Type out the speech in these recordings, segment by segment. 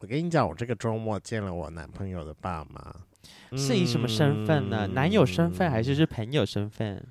我跟你讲，我这个周末见了我男朋友的爸妈，是以什么身份呢？嗯、男友身份还是是朋友身份？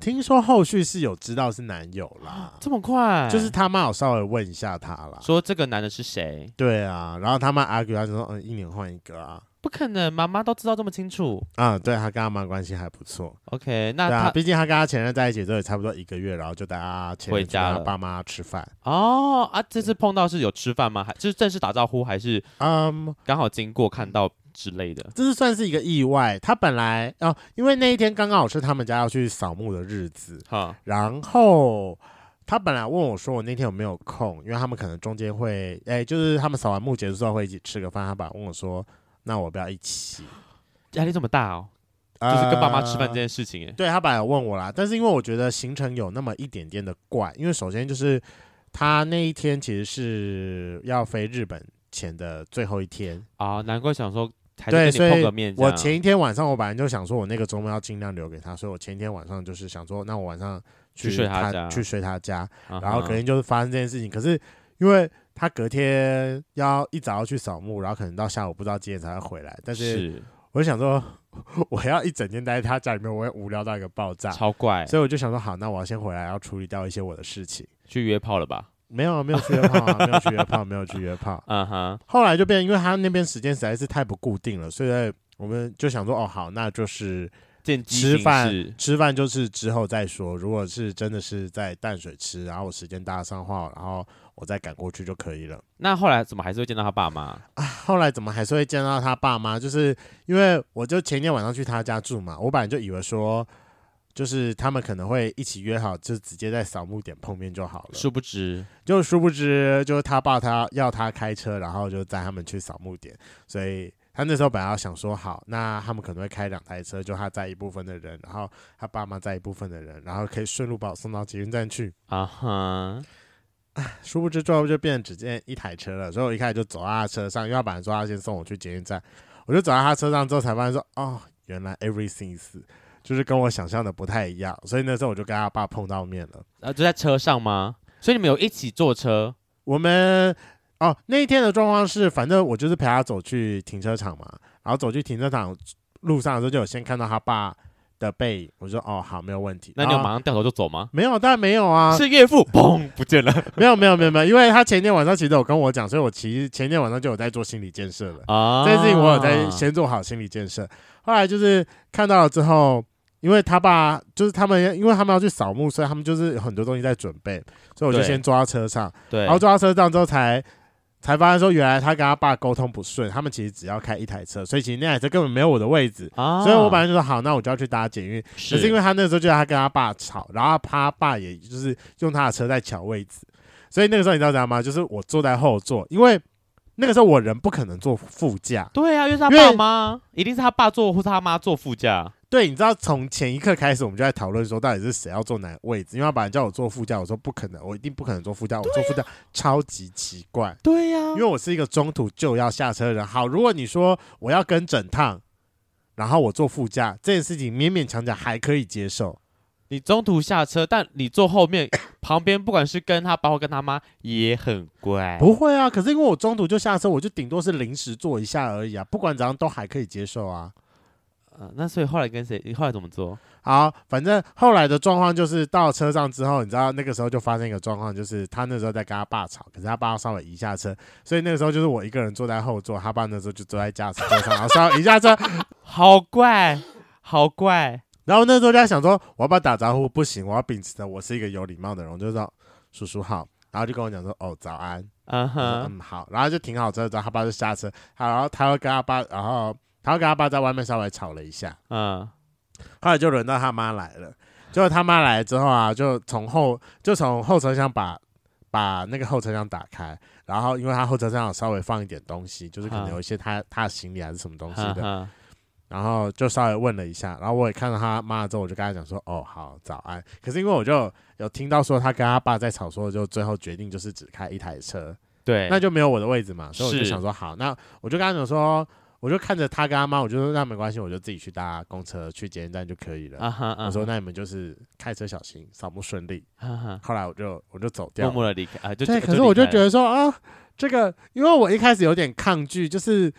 听说后续是有知道是男友啦，这么快？就是他妈有稍微问一下他啦，说这个男的是谁？对啊，然后他妈 argue 他就说，嗯，一年换一个啊，不可能，妈妈都知道这么清楚啊。对，他跟他妈关系还不错。OK，那他毕竟他跟他前任在一起之后也差不多一个月，然后就带他前任家他爸妈吃饭。哦啊，这次碰到是有吃饭吗？还就是正式打招呼，还是嗯，刚好经过看到？之类的，这是算是一个意外。他本来哦，因为那一天刚刚好是他们家要去扫墓的日子，哈。然后他本来问我说：“我那天有没有空？”因为他们可能中间会，哎，就是他们扫完墓结束之后会一起吃个饭。他本来问我说：“那我不要一起？”压力这么大哦，就是跟爸妈吃饭这件事情。哎、呃，对他本来有问我啦，但是因为我觉得行程有那么一点点的怪，因为首先就是他那一天其实是要飞日本前的最后一天啊，难怪想说。对，所以我前一天晚上我本来就想说，我那个周末要尽量留给他，所以我前一天晚上就是想说，那我晚上去，去睡他家，去睡他家，然后肯定就是发生这件事情。可是因为他隔天要一早要去扫墓，然后可能到下午不知道几点才会回来，但是我就想说，我要一整天待在他家里面，我会无聊到一个爆炸，超怪。所以我就想说，好，那我要先回来，要处理掉一些我的事情，去约炮了吧。没有没有去约炮啊，没有去约炮，没有去约炮。嗯哼。后来就变，因为他那边时间实在是太不固定了，所以我们就想说，哦，好，那就是吃饭，吃饭就是之后再说。如果是真的是在淡水吃，然后我时间搭上话，然后我再赶过去就可以了。那后来怎么还是会见到他爸妈？啊，后来怎么还是会见到他爸妈？就是因为我就前天晚上去他家住嘛，我本来就以为说。就是他们可能会一起约好，就直接在扫墓点碰面就好了。殊不知，就殊不知，就是他爸他要他开车，然后就载他们去扫墓点。所以他那时候本来要想说，好，那他们可能会开两台车，就他载一部分的人，然后他爸妈载一部分的人，然后可以顺路把我送到捷运站去。啊哈，殊不知最后就变成只见一台车了。所以我一开始就走到他车上，因为他本来说他先送我去捷运站，我就走到他车上之后才发现说，哦，原来 everything is。就是跟我想象的不太一样，所以那时候我就跟他爸碰到面了。啊，就在车上吗？所以你们有一起坐车？我们哦，那一天的状况是，反正我就是陪他走去停车场嘛，然后走去停车场路上的时候，就有先看到他爸的背影。我说哦，好，没有问题。那你有马上掉头就走吗？没有，当然没有啊。是岳父，嘣，不见了。没有，没有，没有，没有，因为他前天晚上其实有跟我讲，所以我其实前天晚上就有在做心理建设了啊。这件事情我有在先做好心理建设，后来就是看到了之后。因为他爸就是他们，因为他们要去扫墓，所以他们就是有很多东西在准备，所以我就先抓到车上，对，然后抓到车上之后才才发现说，原来他跟他爸沟通不顺，他们其实只要开一台车，所以其实那台车根本没有我的位置，啊、所以我本来就说好，那我就要去搭捷运，是，可是因为他那时候就他跟他爸吵，然后他爸也就是用他的车在抢位置，所以那个时候你知道怎样吗？就是我坐在后座，因为那个时候我人不可能坐副驾，对啊，因为是他爸妈，一定是他爸坐或是他妈坐副驾。对，你知道从前一刻开始，我们就在讨论说，到底是谁要坐哪个位置？因为他本来叫我坐副驾，我说不可能，我一定不可能坐副驾，我坐副驾超级奇怪。对呀、啊，因为我是一个中途就要下车的人。好，如果你说我要跟整趟，然后我坐副驾，这件事情勉勉强强还可以接受。你中途下车，但你坐后面旁边，不管是跟他爸或跟他妈，也很乖。不会啊，可是因为我中途就下车，我就顶多是临时坐一下而已啊，不管怎样都还可以接受啊。呃，那所以后来跟谁？你后来怎么做？好，反正后来的状况就是到车上之后，你知道那个时候就发生一个状况，就是他那时候在跟他爸吵，可是他爸稍微移下车，所以那个时候就是我一个人坐在后座，他爸那时候就坐在驾驶座上，然后稍微移下车，好怪，好怪。然后那时候就在想说，我要不要打招呼？不行，我要秉持着我是一个有礼貌的人，我就说叔叔好，然后就跟我讲说哦早安，嗯哼，嗯好，然后就停好车之后，他爸就下车，好，然后他会跟他爸，然后。他跟他爸在外面稍微吵了一下，嗯，后来就轮到他妈来了。结果他妈来了之后啊，就从后就从后车厢把把那个后车厢打开，然后因为他后车厢有稍微放一点东西，就是可能有一些他他的行李还是什么东西的，然后就稍微问了一下，然后我也看到他妈了之后，我就跟他讲说：“哦，好，早安。”可是因为我就有听到说他跟他爸在吵，说就最后决定就是只开一台车，对，那就没有我的位置嘛，所以我就想说好，那我就跟他讲说。我就看着他跟他妈，我就说那没关系，我就自己去搭公车去捷运站就可以了。Uh uh. 我说那你们就是开车小心，扫墓顺利。Uh. 后来我就我就走掉，默默的离开啊。对，可是我就觉得说啊，这个，因为我一开始有点抗拒，就是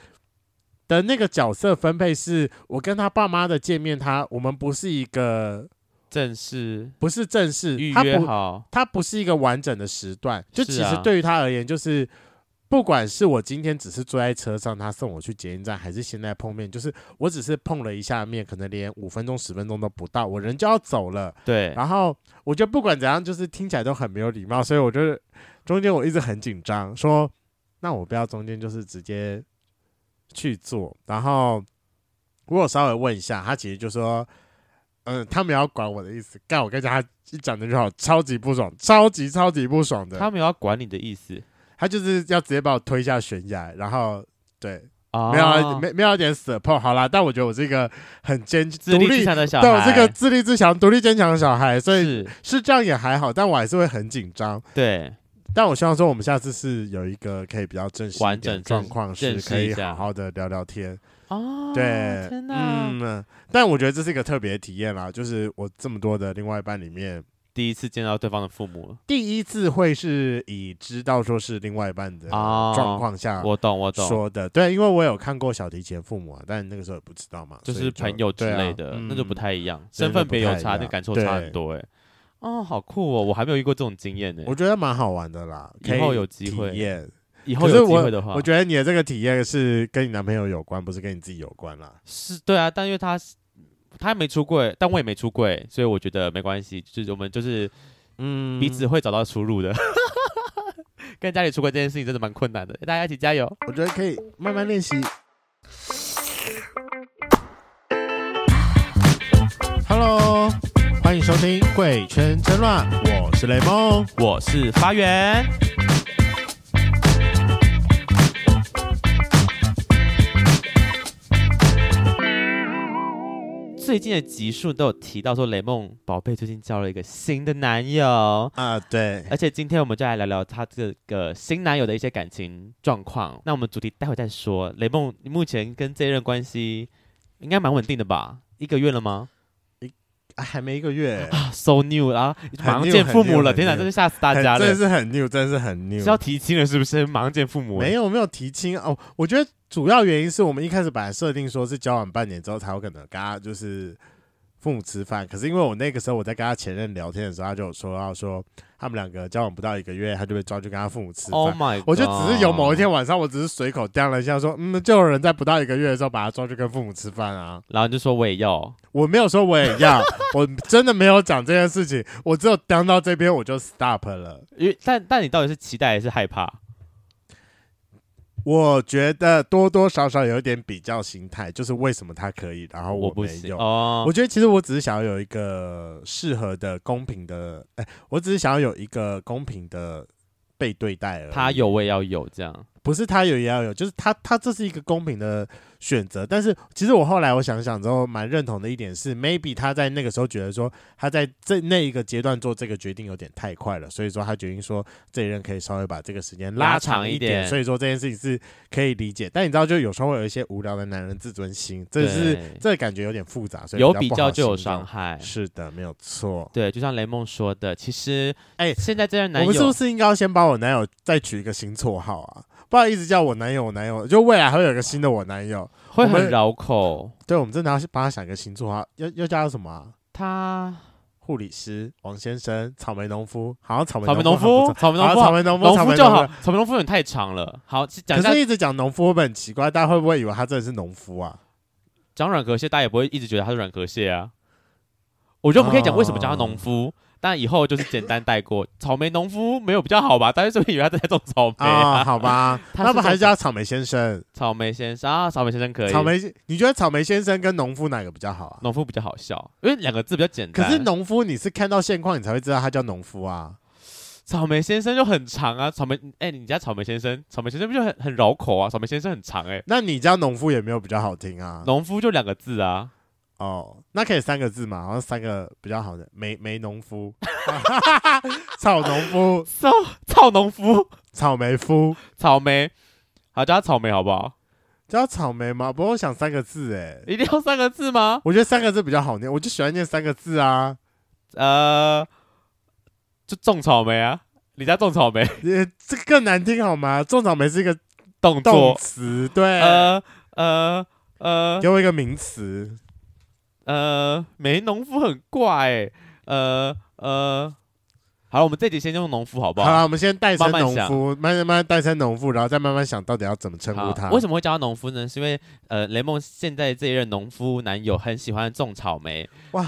的那个角色分配是，我跟他爸妈的见面，他我们不是一个正式，不是正式预约好，他不，他不是一个完整的时段，就其实对于他而言，就是。不管是我今天只是坐在车上，他送我去捷运站，还是现在碰面，就是我只是碰了一下面，可能连五分钟、十分钟都不到，我人就要走了。对，然后我觉得不管怎样，就是听起来都很没有礼貌，所以我觉得中间我一直很紧张，说那我不要中间就是直接去做。然后我有稍微问一下，他其实就说，嗯，他们要管我的意思，干我跟他一讲的就好，超级不爽，超级超级不爽的。他们要管你的意思。他就是要直接把我推下悬崖，然后对，哦、没有没没有一点 support，好啦，但我觉得我是一个很坚自立自强的小孩，对，我是个自立自强、独立坚强的小孩，所以是，是这样也还好，但我还是会很紧张。对，但我希望说我们下次是有一个可以比较正式完整状况，是可以好好的聊聊天。哦，对，嗯，但我觉得这是一个特别体验啦，就是我这么多的另外一半里面。第一次见到对方的父母，第一次会是以知道说是另外一半的状况下，我懂我懂说的，对，因为我有看过小提琴父母啊，但那个时候也不知道嘛，就是朋友之类的，那就不太一样，身份别有差，那感受差很多哎。哦，好酷哦，我还没有遇过这种经验呢，我觉得蛮好玩的啦，以后有机会体验，以后有机会的话，我觉得你的这个体验是跟你男朋友有关，不是跟你自己有关啦。是对啊，但因为他他没出柜，但我也没出柜，所以我觉得没关系，就是我们就是。嗯，彼此会找到出路的。跟家里出轨这件事情真的蛮困难的，大家一起加油。我觉得可以慢慢练习。Hello，欢迎收听《贵圈真乱》，我是雷梦，我是发源。最近的集数都有提到说，雷梦宝贝最近交了一个新的男友啊，对，而且今天我们就来聊聊他这个新男友的一些感情状况。那我们主题待会再说。雷梦，你目前跟这一任关系应该蛮稳定的吧？一个月了吗？还没一个月啊，so new 啊，马上见父母了，天哪，真是吓死大家了，真的是很 new，真的是很 new，是要提亲了是不是？马上见父母？没有没有提亲哦，我觉得主要原因是我们一开始本来设定说是交往半年之后才有可能大家就是。父母吃饭，可是因为我那个时候我在跟他前任聊天的时候，他就有说到说他们两个交往不到一个月，他就被抓去跟他父母吃饭。Oh my 我就只是有某一天晚上，我只是随口叼了一下，说嗯，就有人在不到一个月的时候把他抓去跟父母吃饭啊。然后就说我也要，我没有说我也要，我真的没有讲这件事情，我只有当到这边我就 stop 了。因为但但你到底是期待还是害怕？我觉得多多少少有一点比较心态，就是为什么他可以，然后我没有。我，哦、我觉得其实我只是想要有一个适合的、公平的，哎，我只是想要有一个公平的被对待而已。他有，我也要有，这样。不是他有也要有，就是他他这是一个公平的选择。但是其实我后来我想想之后，蛮认同的一点是，maybe 他在那个时候觉得说他在这那一个阶段做这个决定有点太快了，所以说他决定说这一任可以稍微把这个时间拉长一点。所以说这件事情是可以理解。但你知道，就有时候会有一些无聊的男人自尊心，这是这感觉有点复杂，所以比有比较就有伤害。是的，没有错。对，就像雷梦说的，其实哎，欸、现在这任男友，我们是不是应该要先把我男友再取一个新绰号啊？不要一直叫我男友，我男友就未来还会有一个新的我男友，会很绕口。对，我们真的要帮他想一个新绰号，要要叫他什么、啊？他护理师王先生，草莓农夫，好像草莓草莓农夫，草莓农夫，草莓农夫，农夫就好，草莓农夫有点太长了。好，讲可是一直讲农夫会不会很奇怪？大家会不会以为他真的是农夫啊？讲软壳蟹，大家也不会一直觉得他是软壳蟹啊。我觉得我们可以讲为什么叫他农夫。哦但以后就是简单带过，草莓农夫没有比较好吧？大家是不是以为他在种草莓啊？哦、好吧，那不还是叫草莓先生？草莓先生啊，草莓先生可以。草莓，你觉得草莓先生跟农夫哪个比较好啊？农夫比较好笑，因为两个字比较简单。可是农夫你是看到现况你才会知道他叫农夫啊。草莓先生就很长啊，草莓，哎、欸，你家草莓先生，草莓先生不就很很绕口啊？草莓先生很长哎、欸，那你家农夫也没有比较好听啊？农夫就两个字啊。哦，那可以三个字嘛？好像三个比较好的，梅梅农夫，草农夫，草草农夫，草莓夫，草莓，好叫他草莓好不好？叫草莓吗？不过我想三个字，哎，一定要三个字吗？我觉得三个字比较好念，我就喜欢念三个字啊。呃，就种草莓啊，你家种草莓，这更难听好吗？种草莓是一个动动词，对，呃呃呃，给我一个名词，呃，没农夫很怪、欸，呃呃，好了，我们这集先用农夫好不好？好了，我们先代称农夫，慢慢慢慢代称农夫，然后再慢慢想到底要怎么称呼他。为什么会叫他农夫呢？是因为呃，雷梦现在这一任农夫男友很喜欢种草莓，哇。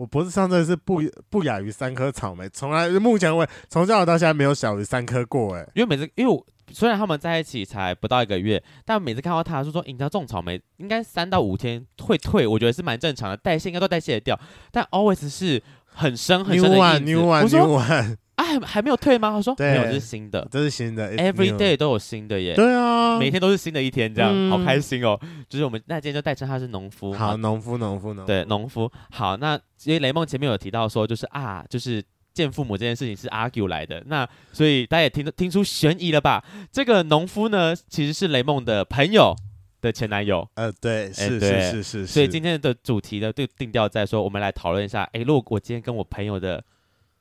我脖子上真的是不不亚于三颗草莓，从来目前为从小到现在没有小于三颗过哎。因为每次，因为我虽然他们在一起才不到一个月，但每次看到他就说，你知道种草莓应该三到五天会退，我觉得是蛮正常的，代谢应该都代谢得掉。但 always 是很深很深的印子。New one, new one, 我说 new one. 啊，还还没有退吗？他说没有，这是新的，这是新的，every day 都有新的耶。对啊，每天都是新的一天，这样、嗯、好开心哦。就是我们那今天就代称他是农夫，好，农夫，农夫，农夫，对，农夫。好，那因为雷梦前面有提到说，就是啊，就是见父母这件事情是 argue 来的，那所以大家也听听出悬疑了吧？这个农夫呢，其实是雷梦的朋友的前男友。呃，对，是、欸、对是是是，是。所以今天的主题呢，就定调在说，我们来讨论一下，哎，如果我今天跟我朋友的。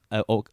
呃，我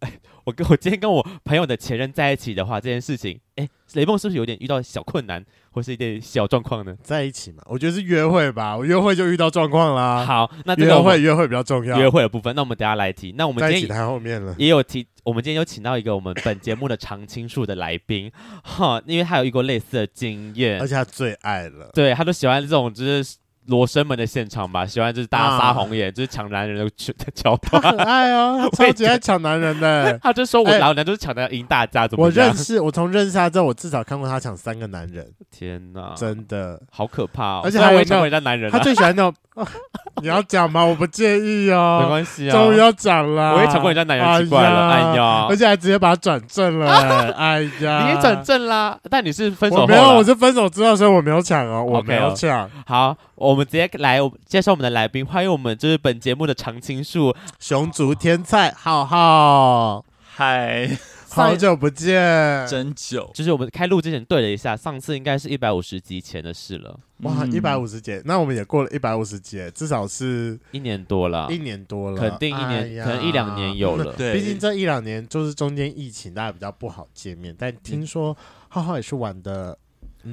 我跟我今天跟我朋友的前任在一起的话，这件事情，哎，雷梦是不是有点遇到小困难，或是一点小状况呢？在一起嘛，我觉得是约会吧，我约会就遇到状况啦。好，那这个约会约会比较重要，约会的部分，那我们等下来提。那我们今天在一起谈后面了，也有提，我们今天有请到一个我们本节目的常青树的来宾，哈，因为他有一个类似的经验，而且他最爱了，对，他都喜欢这种就是。罗生门的现场吧，喜欢就是大家撒红眼，啊、就是抢男人的桥段。他很爱哦，他超级爱抢男人的。他就说我老娘就是抢的赢大家，怎么？我认识，我从认识他之后，我至少看过他抢三个男人。天哪，真的好可怕哦！而且他会抢人家男人，他最喜欢那种。你要讲吗？我不介意哦，没关系啊，终于要讲了。我也抢过人家奶油，奇怪了，哎呀，哎呀，而且还直接把他转正了，哎呀，你也转正啦？但你是分手没有，我是分手之后，所以我没有抢哦，我没有抢。Okay, 好，我们直接来介绍我们的来宾，欢迎我们就是本节目的常青树，熊族天菜浩浩，嗨。好久不见，真久。就是我们开录之前对了一下，上次应该是一百五十集前的事了。哇，一百五十集，那我们也过了一百五十集，至少是一年多了，一年多了，肯定一年，可能一两年有了。对，毕竟这一两年就是中间疫情，大家比较不好见面。但听说浩浩也是玩的。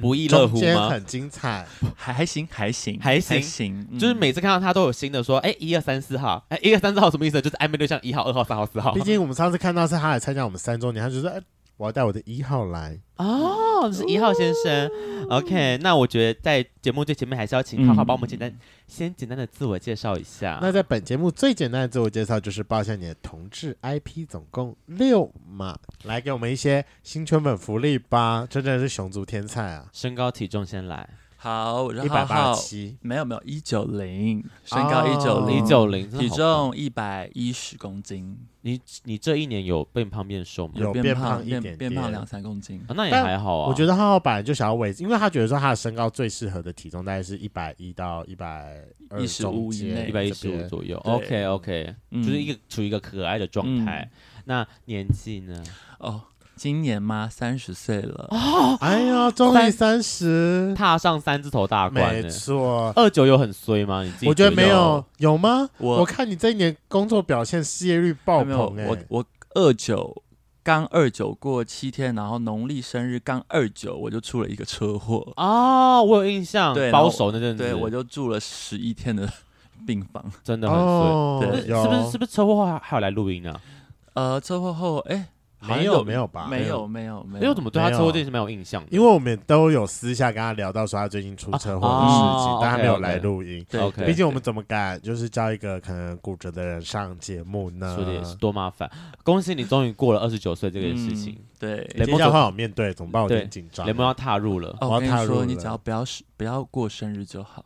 不亦乐乎吗？很精彩，还还行，还行，还行，还行。嗯、就是每次看到他都有新的说，哎，一二三四号，哎，一二三四号什么意思？就是暧昧对象一号、二号、三号、四号。毕竟我们上次看到是他来参加我们三周年，他就说，哎。我要带我的一号来哦，是一号先生。哦、OK，那我觉得在节目最前面还是要请浩浩帮我们简单、嗯、先简单的自我介绍一下。那在本节目最简单的自我介绍就是报一下你的同志 IP，总共六码，来给我们一些新春粉福利吧。真的是熊族天菜啊！身高体重先来。好，我一百八十七，没有没有一九零，身高一九零，一九零，体重一百一十公斤。你你这一年有变胖变瘦吗？有变胖一点点，变胖两三公斤，那也还好啊。我觉得浩浩本来就想要维持，因为他觉得说他的身高最适合的体重大概是一百一到一百一十五以内，一百一十五左右。OK OK，就是一个处于一个可爱的状态。那年纪呢？哦。今年吗？三十岁了哦！哎呀，终于三十，踏上三字头大关。没错，二九有很衰吗？你自己我觉得没有，有吗？我我看你这一年工作表现，失业率爆棚哎！我我二九刚二九过七天，然后农历生日刚二九，我就出了一个车祸哦，我有印象，对，保守那阵子，对，我就住了十一天的病房，真的很衰。对，是不是是不是车祸后还有来录音啊？呃，车祸后哎。没有没有吧？没有没有没有。因为我怎么对他车祸这件事没有印象？因为我们都有私下跟他聊到说他最近出车祸的事情，但他没有来录音。对，毕竟我们怎么敢就是叫一个可能骨折的人上节目呢？说的也是多麻烦。恭喜你终于过了二十九岁这个事情。对，雷蒙要好好面对，怎么办？我有点紧张。雷蒙要踏入了，我要踏入。你只要不要不要过生日就好。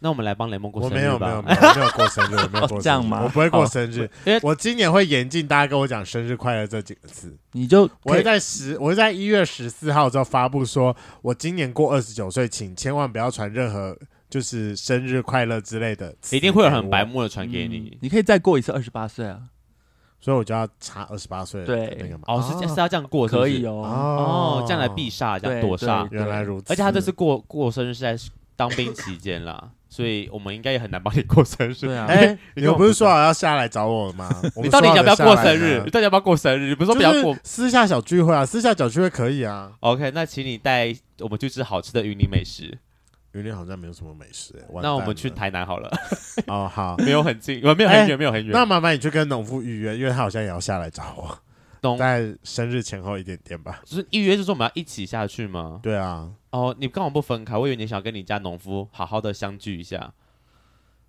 那我们来帮雷蒙过生日吧。我没有没有没有没有过生日，我没有过生日。这样吗？我不会过生日，因为我今年会严禁大家跟我讲生日快乐这几个字。你就我会在十，我会在一月十四号之后发布说，我今年过二十九岁，请千万不要传任何就是生日快乐之类的。一定会有很白目的传给你。你可以再过一次二十八岁啊，所以我就要差二十八岁。对，那个嘛。哦，是是要这样过，可以哦。哦，这样来避煞，这样躲煞。原来如此。而且他这次过过生日是在当兵期间啦。所以我们应该也很难帮你过生日。对啊，哎，你们不是说好要下来找我吗？你到底要不要过生日？你到底要不要过生日？你不是说不要过私下小聚会啊？私下小聚会可以啊。OK，那请你带我们去吃好吃的云林美食。云林好像没有什么美食，那我们去台南好了。哦，好，没有很近，我没有很远，没有很远。那麻烦你去跟农夫预约，因为他好像也要下来找我。在生日前后一点点吧，就是预约，就是说我们要一起下去吗？对啊。哦，你刚好不分开，我以为你想跟你家农夫好好的相聚一下。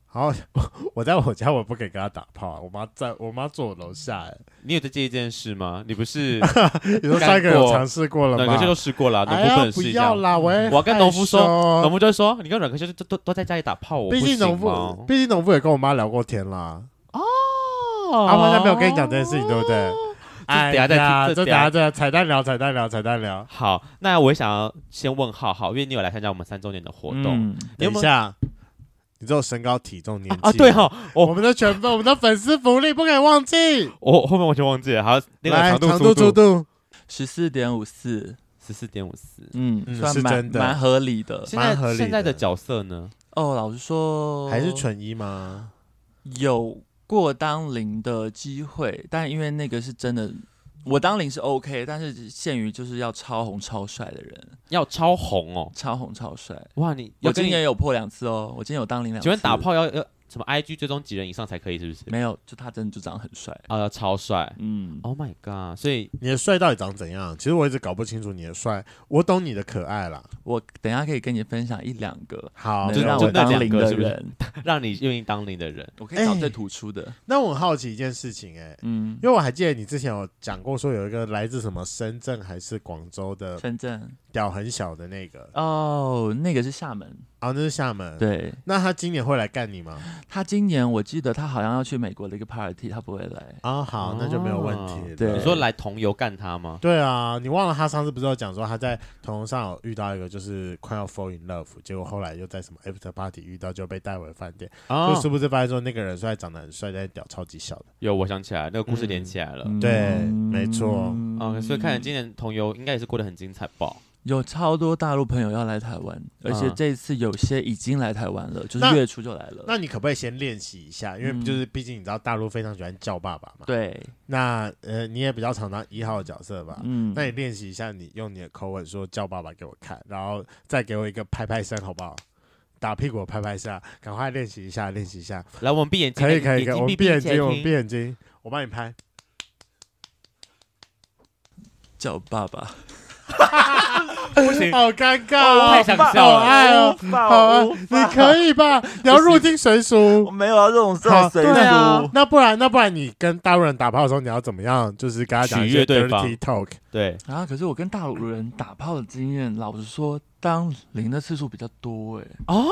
好，我在我家，我不可以跟他打炮啊。我妈在我妈坐我楼下，哎，你有在介意这件事吗？你不是 你说三个有尝试过了吗？两个都试过了，农夫不能试一下。不要啦，我我跟农夫说，农夫就说，你跟阮科就都都都在家里打炮，我？毕竟农夫，毕竟农夫也跟我妈聊过天啦。哦，他妈在没有跟你讲这件事情，对不对？哎呀，这等下这彩蛋聊，彩蛋聊，彩蛋聊。好，那我想要先问浩浩，因为你有来参加我们三周年的活动。嗯、等一下，你只有身高、体重、年纪啊？对哈，我们的全部，我们的粉丝福利不可以忘记。我后面完全忘记了。好，来长度、粗度，十四点五四，十四点五四，嗯，算蛮蛮合理的。现在现在的角色呢？哦，老实说，还是纯一吗？有。过当零的机会，但因为那个是真的，我当零是 OK，但是限于就是要超红超帅的人，要超红哦，超红超帅。哇，你我今年有破两次哦，我今年有当零两次。请问打炮要要？什么 IG 追踪几人以上才可以？是不是？没有，就他真的就长得很帅啊，超帅。嗯，Oh my god！所以你的帅到底长怎样？其实我一直搞不清楚你的帅。我懂你的可爱啦。我等下可以跟你分享一两个，好，就让我当零的人，让你愿意当零的人，我可以找最突出的。那我很好奇一件事情，哎，嗯，因为我还记得你之前有讲过，说有一个来自什么深圳还是广州的深圳屌很小的那个，哦，那个是厦门。哦，那是厦门。对，那他今年会来干你吗？他今年我记得他好像要去美国的一个 party，他不会来。哦，好，那就没有问题。对，你说来同游干他吗？对啊，你忘了他上次不是有讲说他在同游上有遇到一个就是快要 fall in love，结果后来又在什么 after party 遇到，就被带回饭店。就是不是发现说那个人虽然长得很帅，但是屌超级小的？有，我想起来，那个故事连起来了。对，没错。嗯，所以看来今年同游应该也是过得很精彩吧。有超多大陆朋友要来台湾，而且这次有些已经来台湾了，就是月初就来了。那你可不可以先练习一下？因为就是毕竟你知道大陆非常喜欢叫爸爸嘛。对。那呃，你也比较常当一号的角色吧？嗯。那你练习一下，你用你的口吻说叫爸爸给我看，然后再给我一个拍拍声，好不好？打屁股拍拍下，赶快练习一下，练习一下。来，我们闭眼睛。可以可以可以，我们闭眼睛，我们闭眼睛，我帮你拍。叫爸爸。不行，好尴尬，太想笑了，爱哦，好啊，你可以吧？你要入境随俗，我没有啊，这种事随俗。那不然，那不然你跟大陆人打炮的时候，你要怎么样？就是跟他讲一些 dirty talk。对啊，可是我跟大陆人打炮的经验，老实说，当零的次数比较多哎。哦。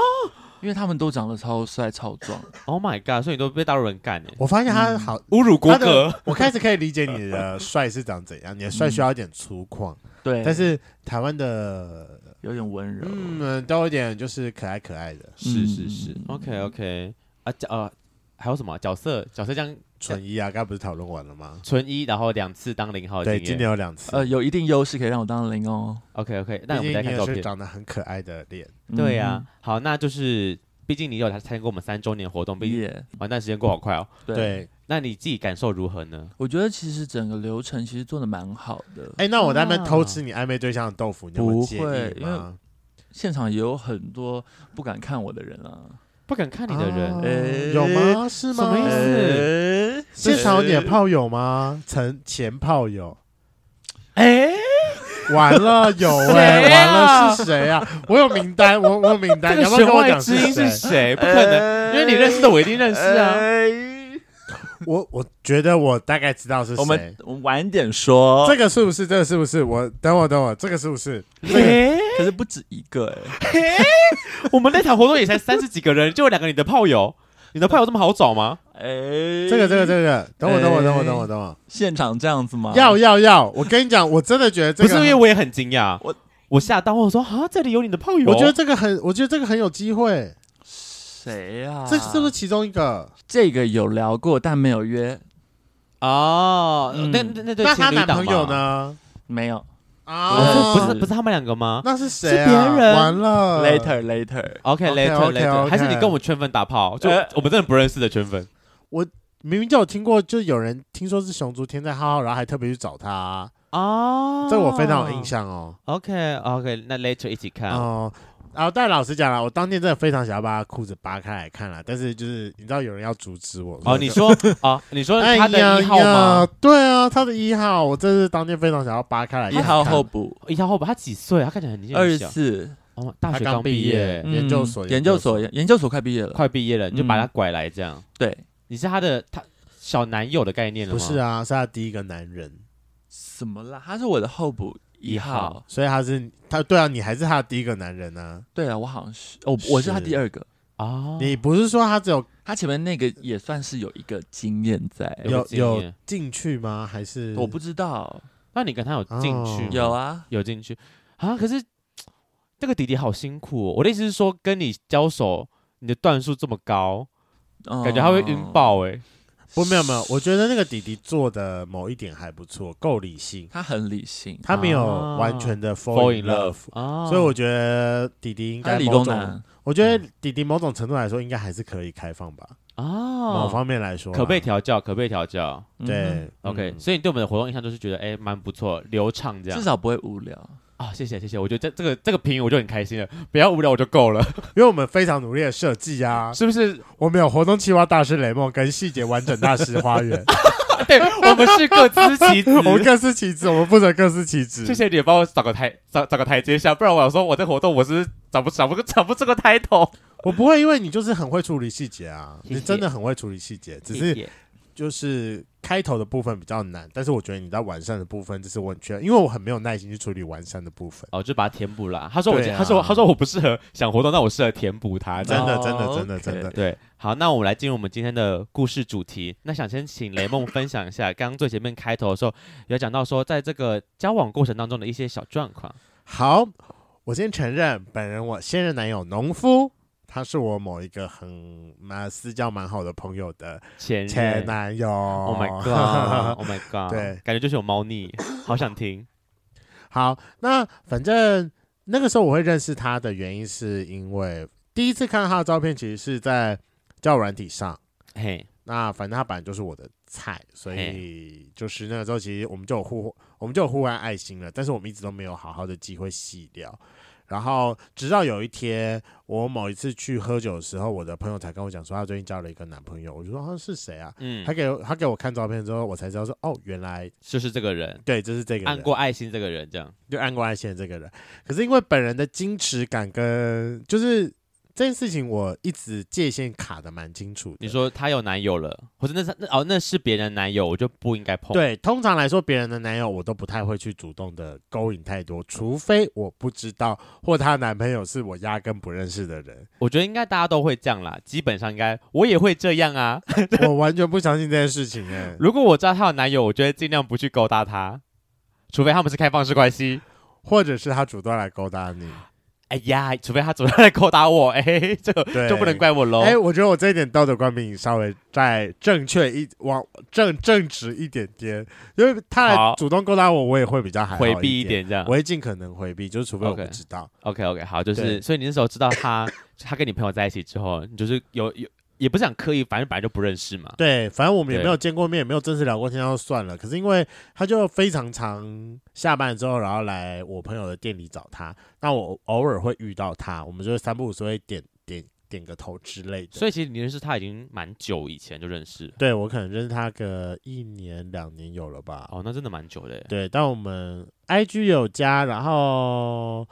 因为他们都长得超帅超壮，Oh my god！所以你都被大陆人干了？我发现他好侮辱国格。我开始可以理解你的帅是长怎样，你的帅需要一点粗犷，对。但是台湾的有点温柔，嗯，都有点就是可爱可爱的。是是是，OK OK 啊，角呃还有什么角色？角色这样纯一啊，刚刚不是讨论完了吗？纯一，然后两次当零号，对，今年有两次，呃，有一定优势可以让我当零哦。OK OK，那我们再看照片，长得很可爱的脸。对呀，好，那就是毕竟你有来参加过我们三周年活动，毕竟完蛋时间过好快哦。对，那你自己感受如何呢？我觉得其实整个流程其实做的蛮好的。哎，那我在那边偷吃你暧昧对象的豆腐，你不会？因为现场也有很多不敢看我的人啊。不敢看你的人，欸、有吗？是吗？什么意思？现场有你的炮友吗？曾前炮友？哎、欸，完了，有哎、欸，啊、完了是谁啊？我有名单，我我有名单，你要不要跟我讲知音是谁？不可能，因为你认识的我一定认识啊。欸我我觉得我大概知道是谁。我们晚点说，这个是不是？这个是不是？我等我等我，这个是不是？嘿，可是不止一个哎。嘿，我们那场活动也才三十几个人，就有两个你的炮友。你的炮友这么好找吗？哎，这个这个这个，等我等我等我等我等我。现场这样子吗？要要要！我跟你讲，我真的觉得这个不是因为我也很惊讶，我我吓到我说啊，这里有你的炮友。我觉得这个很，我觉得这个很有机会。谁呀？这是不是其中一个？这个有聊过，但没有约。哦，那那那对，那她男朋友呢？没有。啊，不是不是他们两个吗？那是谁？是别人。完了，later later，OK later later，还是你跟我们圈粉打炮？就我们真的不认识的圈粉。我明明就有听过，就有人听说是熊族天在浩浩，然后还特别去找他啊，这我非常有印象哦。OK OK，那 later 一起看哦。然后，但老实讲了，我当天真的非常想要把他裤子扒开来看了，但是就是你知道有人要阻止我。哦，你说哦，你说他的一号吗？对啊，他的一号，我真是当天非常想要扒开来。一号候补，一号候补，他几岁？他看起来很年轻，二十四。哦，大学刚毕业，研究所，研究所，研究所快毕业了，快毕业了，你就把他拐来这样。对，你是他的他小男友的概念了吗？不是啊，是他第一个男人。什么啦？他是我的候补。一号，所以他是他，对啊，你还是他的第一个男人呢？对啊，我好像是，哦，我是他第二个啊。你不是说他只有他前面那个也算是有一个经验在，有有进去吗？还是我不知道。那你跟他有进去？有啊，有进去啊。可是这个弟弟好辛苦哦。我的意思是说，跟你交手，你的段数这么高，感觉他会晕爆哎。不，没有没有，我觉得那个弟弟做的某一点还不错，够理性。他很理性，他没有完全的 fall in love，所以我觉得弟弟应该理工男，我觉得弟弟某种程度来说应该还是可以开放吧。哦，某方面来说，可被调教，可被调教。对，OK，所以你对我们的活动印象就是觉得，哎，蛮不错，流畅这样，至少不会无聊。啊，谢谢谢谢，我觉得这这个这个评语我就很开心了，不要无聊我就够了，因为我们非常努力的设计啊，是不是？我们有活动企划大师雷梦跟细节完整大师花园，对，我们是各司其职，我们各司其职，我们负责各司其职。谢谢你帮我找个台找找个台阶下，不然我想说我在活动我是找不找不找不这个抬头，我不会，因为你就是很会处理细节啊，你真的很会处理细节，只是。就是开头的部分比较难，但是我觉得你在完善的部分，这是我很缺，因为我很没有耐心去处理完善的部分。哦，就把它填补了。他说我，啊、他说他说我 不适合想活动，那我适合填补它。真的，真的，真的，真的。对，好，那我们来进入我们今天的故事主题。那想先请雷梦分享一下，刚刚最前面开头的时候有讲到说，在这个交往过程当中的一些小状况。好，我先承认，本人我现任男友农夫。他是我某一个很蛮私交蛮好的朋友的前前男友。Oh my god！Oh my god！对，感觉就是有猫腻，好想听。好，那反正那个时候我会认识他的原因，是因为第一次看到他的照片，其实是在交友软体上。嘿，那反正他本来就是我的菜，所以就是那个时候，其实我们就有互，我们就有互换爱心了，但是我们一直都没有好好的机会细聊。然后直到有一天，我某一次去喝酒的时候，我的朋友才跟我讲说，他最近交了一个男朋友。我就说他是谁啊？嗯，他给他给我看照片之后，我才知道说，哦，原来就是这个人。对，就是这个人。按过爱心这个人，这样就按过爱心的这个人。可是因为本人的矜持感跟就是。这件事情我一直界限卡的蛮清楚。你说她有男友了，或者那是那哦，那是别人男友，我就不应该碰。对，通常来说，别人的男友我都不太会去主动的勾引太多，除非我不知道或她男朋友是我压根不认识的人。我觉得应该大家都会这样啦，基本上应该我也会这样啊。我完全不相信这件事情哎。如果我知道她有男友，我觉得尽量不去勾搭她，除非他们是开放式关系，或者是他主动来勾搭你。哎呀，除非他主动来勾搭我，哎，这个对就不能怪我喽。哎，我觉得我这一点道德观比你稍微再正确一往正正直一点点，因为他来主动勾搭我，我也会比较回避一点，这样我会尽可能回避，就是除非我不知道。OK OK，, okay 好，就是所以你那时候知道他 他跟你朋友在一起之后，你就是有有。也不是想刻意，反正本来就不认识嘛。对，反正我们也没有见过面，也没有正式聊过天，就算了。可是因为他就非常常下班之后，然后来我朋友的店里找他，那我偶尔会遇到他，我们就会三不五时会点点点个头之类的。所以其实你认识他已经蛮久以前就认识。对，我可能认识他个一年两年有了吧。哦，那真的蛮久的。对，但我们 IG 有加，然后。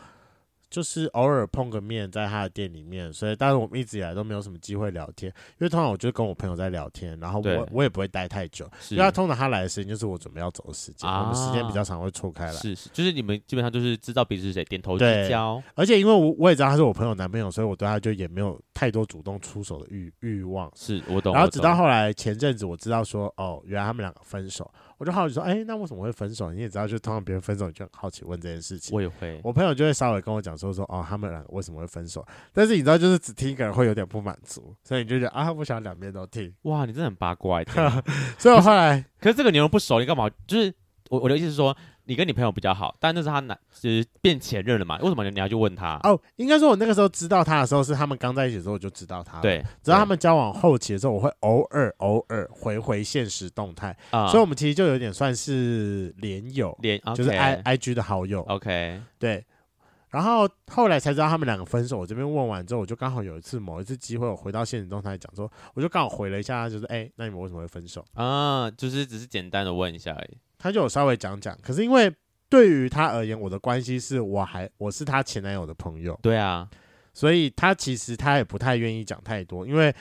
就是偶尔碰个面，在他的店里面，所以但是我们一直以来都没有什么机会聊天，因为通常我就跟我朋友在聊天，然后我我也不会待太久，是。因为他通常他来的时间就是我准备要走的时间，啊、我们时间比较长会错开来，是是，就是你们基本上就是知道彼此是谁，点头之交，而且因为我我也知道他是我朋友男朋友，所以我对他就也没有太多主动出手的欲欲望，是我懂，然后直到后来前阵子我知道说，哦，原来他们两个分手。我就好奇说，哎、欸，那为什么会分手？你也知道，就通常别人分手，你就很好奇问这件事情。我也会，我朋友就会稍微跟我讲说说，哦，他们两个为什么会分手？但是你知道，就是只听一个人会有点不满足，所以你就觉得啊，我想两边都听。哇，你真的很八卦，所以我后来，可是这个你又不熟，你干嘛？就是我我的意思是说，你跟你朋友比较好，但那是他男，就是变前任了嘛？为什么你要去问他？哦，应该说我那个时候知道他的时候，是他们刚在一起的时候我就知道他。对，直到他们交往后期的时候，我会偶尔偶尔回回现实动态，啊、所以我们其实就有点算是连友，连就是 I、I G 的好友。OK，对。然后后来才知道他们两个分手。我这边问完之后，我就刚好有一次某一次机会，我回到现实中，他讲说，我就刚好回了一下，就是哎，那你们为什么会分手啊？就是只是简单的问一下而已。他就有稍微讲讲，可是因为对于他而言，我的关系是我还我是他前男友的朋友，对啊，所以他其实他也不太愿意讲太多，因为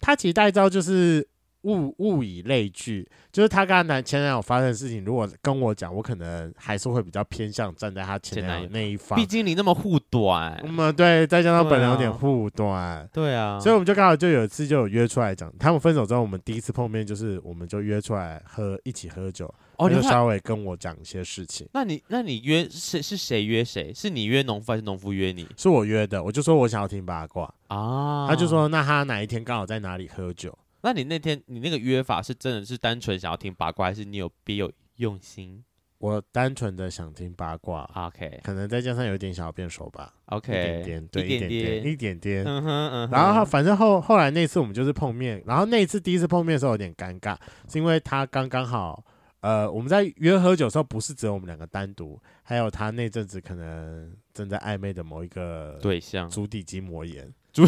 他其实大招就是。物物以类聚，就是他跟他男前男友发生的事情，如果跟我讲，我可能还是会比较偏向站在他前男友那一方。毕竟你那么护短，那么对，再加上本人有点护短，对啊，所以我们就刚好就有一次就有约出来讲，他们分手之后，我们第一次碰面就是我们就约出来喝一起喝酒，哦，就稍微跟我讲一些事情。那你那你约是是谁约谁？是你约农夫还是农夫约你？是我约的，我就说我想要听八卦啊，他就说那他哪一天刚好在哪里喝酒。那你那天你那个约法是真的是单纯想要听八卦，还是你有别有用心？我单纯的想听八卦，OK，可能再加上有点想要变熟吧，OK，一点点，对，一点点，一点点，嗯哼嗯哼。然后反正后后来那次我们就是碰面，然后那一次第一次碰面的时候有点尴尬，是因为他刚刚好，呃，我们在约喝酒的时候不是只有我们两个单独，还有他那阵子可能正在暧昧的某一个对象，足底筋膜炎。足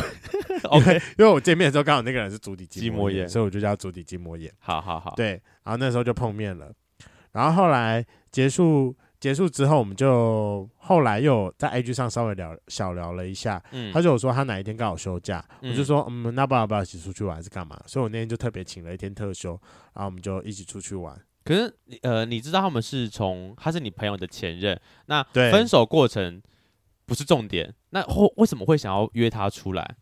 OK，因为我见面的时候刚好那个人是足底筋膜炎，所以我就叫足底筋膜炎。好好好，对，然后那时候就碰面了，然后后来结束结束之后，我们就后来又在 IG 上稍微聊小聊了一下。嗯，他就有说他哪一天刚好休假，嗯、我就说嗯，那不要不要一起出去玩还是干嘛？所以我那天就特别请了一天特休，然后我们就一起出去玩。可是呃，你知道他们是从他是你朋友的前任，那分手过程不是重点。那后为什么会想要约他出来？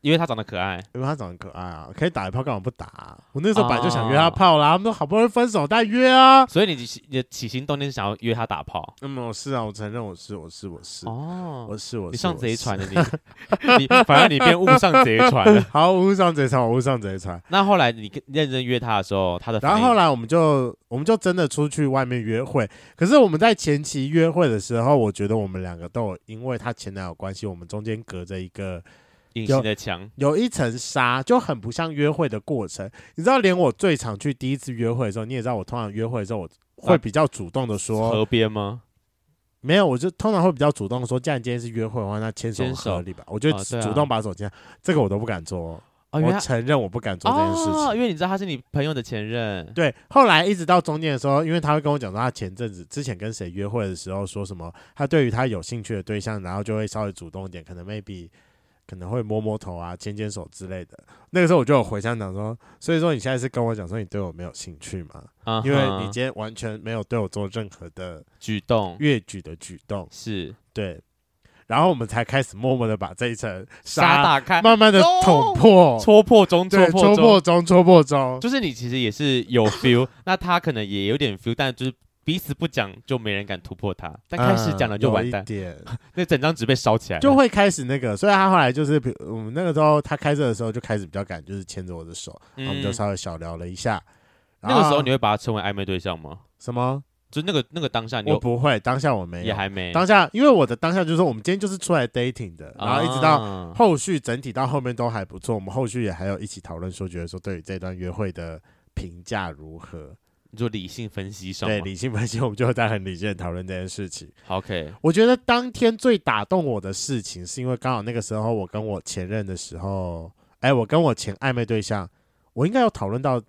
因为他长得可爱，因为他长得可爱啊，可以打一炮，干嘛不打啊？我那时候本来就想约他炮啦，他们都好不容易分手，再约啊。所以你你的起心动念是想要约他打炮？嗯，我是啊，我承认我是，我是，我是。哦，我是我是。你上贼船了你，你反正你变误上贼船了。好，误上贼船，我误上贼船。那后来你认真约他的时候，他的然后后来我们就我们就真的出去外面约会。可是我们在前期约会的时候，我觉得我们两个都有因为他前男友关系，我们中间隔着一个。隐形的墙有一层纱，就很不像约会的过程。你知道，连我最常去第一次约会的时候，你也知道，我通常约会的时候，我会比较主动的说河边吗？没有，我就通常会比较主动的说，既然今天是约会的话，那牵手合理吧？我就主动把手牵，这个我都不敢做。我承认我不敢做这件事情，因为你知道他是你朋友的前任。对，后来一直到中间的时候，因为他会跟我讲说，他前阵子之前跟谁约会的时候，说什么他对于他有兴趣的对象，然后就会稍微主动一点，可能 maybe。可能会摸摸头啊，牵牵手之类的。那个时候我就有回想讲说，所以说你现在是跟我讲说你对我没有兴趣吗？Uh huh. 因为你今天完全没有对我做任何的举动，越举的举动是对。然后我们才开始默默的把这一层纱打开，慢慢的捅破，戳破中，戳破中，戳破中，戳破中。就是你其实也是有 feel，那他可能也有点 feel，但就是。彼此不讲，就没人敢突破他。但开始讲了，就完蛋。点 那整张纸被烧起来，就会开始那个。所以他后来就是，我们那个时候他开车的时候就开始比较敢，就是牵着我的手，嗯、然后我们就稍微小聊了一下。那个时候你会把他称为暧昧对象吗？什么？就那个那个当下你，我不会，当下我没有，也还没。当下，因为我的当下就是说，我们今天就是出来 dating 的，然后一直到后续整体到后面都还不错。我们后续也还有一起讨论说，觉得说对于这段约会的评价如何。你做理性分析上，对理性分析，我们就会在很理性的讨论这件事情。OK，我觉得当天最打动我的事情，是因为刚好那个时候我跟我前任的时候，哎，我跟我前暧昧对象，我应该有讨论到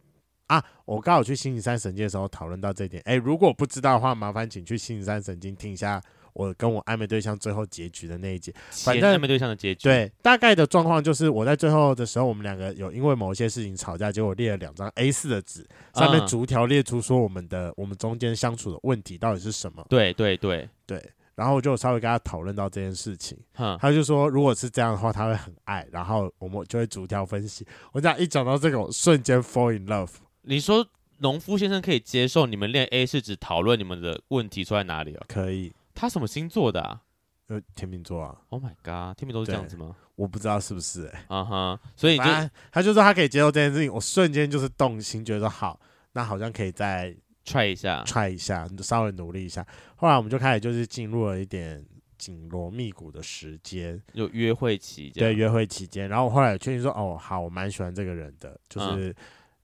啊，我刚好去星期三神经的时候讨论到这一点。哎，如果不知道的话，麻烦请去星期三神经听一下。我跟我暧昧对象最后结局的那一集，反正暧昧对象的结局，对，大概的状况就是我在最后的时候，我们两个有因为某一些事情吵架，结果列了两张 A 四的纸，上面逐条列出说我们的、嗯、我们中间相处的问题到底是什么。对对对对，然后我就稍微跟他讨论到这件事情，嗯、他就说如果是这样的话，他会很爱，然后我们就会逐条分析。我这样一讲到这个，我瞬间 fall in love。你说农夫先生可以接受你们练 A 四纸讨论你们的问题出在哪里哦？可以。他什么星座的啊？呃，天秤座啊。Oh my god，天秤座是这样子吗？我不知道是不是哎、欸。啊哈、uh，huh, 所以就他就说他可以接受这件事情，我瞬间就是动心，觉得说好，那好像可以再，try 一下，try 一下，稍微努力一下。后来我们就开始就是进入了一点紧锣密鼓的时间，有约会期间，对，约会期间。然后我后来确定说，哦，好，我蛮喜欢这个人的，就是。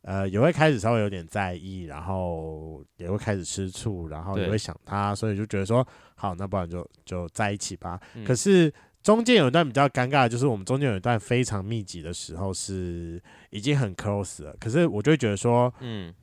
嗯呃，也会开始稍微有点在意，然后也会开始吃醋，然后也会想他，所以就觉得说，好，那不然就就在一起吧。嗯、可是中间有一段比较尴尬的，就是我们中间有一段非常密集的时候，是已经很 close 了。可是我就会觉得说，嗯，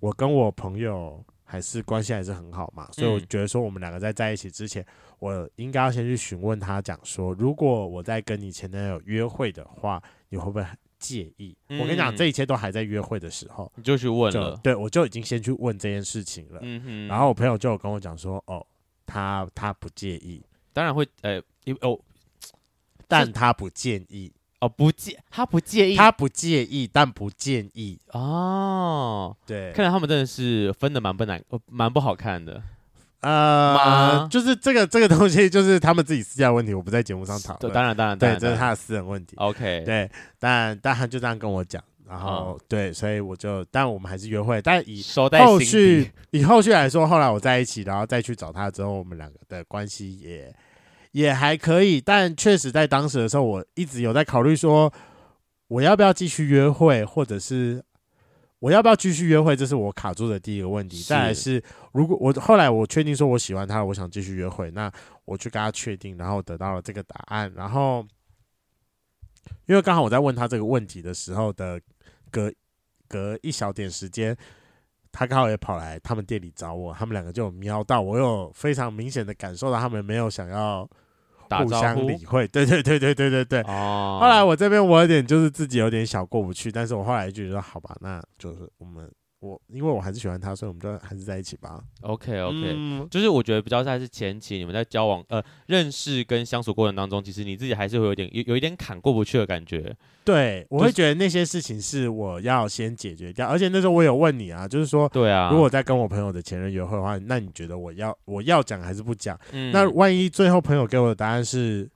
我跟我朋友还是关系还是很好嘛，所以我觉得说，我们两个在在一起之前，我应该要先去询问他，讲说，如果我在跟你前男友约会的话，你会不会？介意？嗯、我跟你讲，这一切都还在约会的时候，你就去问了。对，我就已经先去问这件事情了。然后我朋友就有跟我讲说，哦，他他不介意，当然会，呃，因为哦，但他不建议。哦，不介，他不介意，他不介意，但不建议。哦，对，看来他们真的是分的蛮不难，蛮不好看的。呃，就是这个这个东西，就是他们自己私下问题，我不在节目上讨论。当然当然，对，这是他的私人问题。OK，对，但但他就这样跟我讲，然后对，所以我就，但我们还是约会，但以后续以后续来说，后来我在一起，然后再去找他之后，我们两个的关系也也还可以，但确实在当时的时候，我一直有在考虑说，我要不要继续约会，或者是。我要不要继续约会？这是我卡住的第一个问题。再来是，如果我后来我确定说我喜欢他，我想继续约会，那我去跟他确定，然后得到了这个答案。然后，因为刚好我在问他这个问题的时候的隔隔一小点时间，他刚好也跑来他们店里找我，他们两个就有瞄到，我有非常明显的感受到他们没有想要。互相理会，对对对对对对对。哦。后来我这边我有点就是自己有点小过不去，但是我后来就觉得好吧，那就是我们我因为我还是喜欢他，所以我们就还是在一起吧。OK OK，嗯，就是我觉得比较在是前期你们在交往呃认识跟相处过程当中，其实你自己还是会有点有有一点坎过不去的感觉。对，我会觉得那些事情是我要先解决掉，而且那时候我有问你啊，就是说，对啊，如果在跟我朋友的前任约会的话，那你觉得我要我要讲还是不讲？嗯，那万一最后朋友给我的答案是，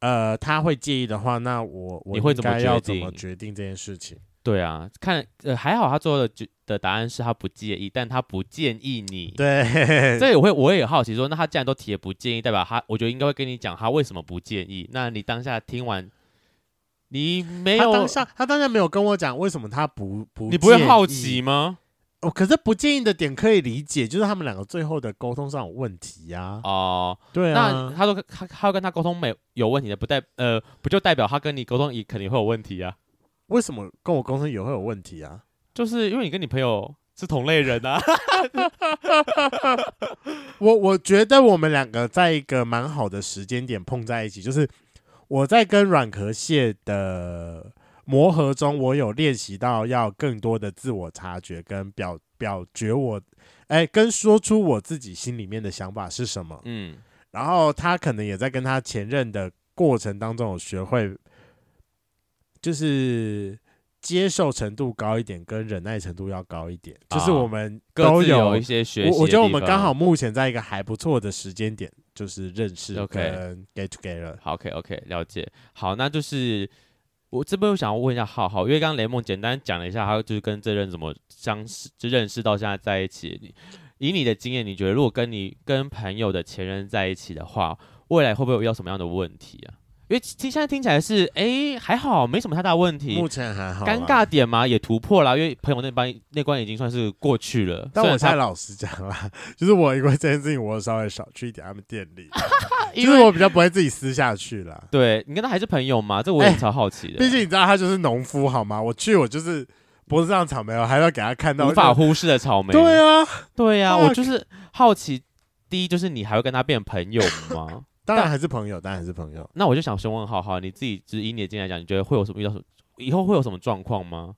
呃，他会介意的话，那我我应该要怎么决定这件事情？对啊，看呃还好，他最后的的答案是他不介意，但他不建议你。对，所以我会我也好奇说，那他既然都提了不建议，代表他我觉得应该会跟你讲他为什么不建议。那你当下听完。你没有，他当下他当下没有跟我讲为什么他不不，你不会好奇吗？哦，可是不建议的点可以理解，就是他们两个最后的沟通上有问题呀。哦，对啊。那他说他他要跟他沟通没有问题的，不代呃不就代表他跟你沟通也肯定会有问题啊？为什么跟我沟通也会有问题啊？就是因为你跟你朋友是同类人啊。我我觉得我们两个在一个蛮好的时间点碰在一起，就是。我在跟软壳蟹的磨合中，我有练习到要更多的自我察觉跟表表觉我，哎，跟说出我自己心里面的想法是什么。嗯，然后他可能也在跟他前任的过程当中有学会，就是。接受程度高一点，跟忍耐程度要高一点，哦、就是我们都有，有一些学习。我我觉得我们刚好目前在一个还不错的时间点，就是认识跟 get together。好，OK OK，了解。好，那就是我这边我想要问一下浩浩，因为刚刚雷梦简单讲了一下，他就是跟这任怎么相识，就认识到现在在一起。你以你的经验，你觉得如果跟你跟朋友的前任在一起的话，未来会不会有遇到什么样的问题啊？因为听现在听起来是哎、欸、还好，没什么太大问题。目前还好。尴尬点嘛也突破了，因为朋友那关那关已经算是过去了。但我太老实讲啦，就是我因为这件事情，我稍微少去一点他们店里，因为我比较不会自己私下去了。对，你跟他还是朋友嘛？这我也超好奇的。毕、欸、竟你知道他就是农夫好吗？我去我就是脖子上草莓，我还要给他看到无法忽视的草莓。对啊，对啊，我就是好奇。第一就是你还会跟他变朋友吗？当然还是朋友，当然还是朋友。那我就想询问浩浩，你自己就是以你的经验来讲，你觉得会有什么遇到什么？以后会有什么状况吗？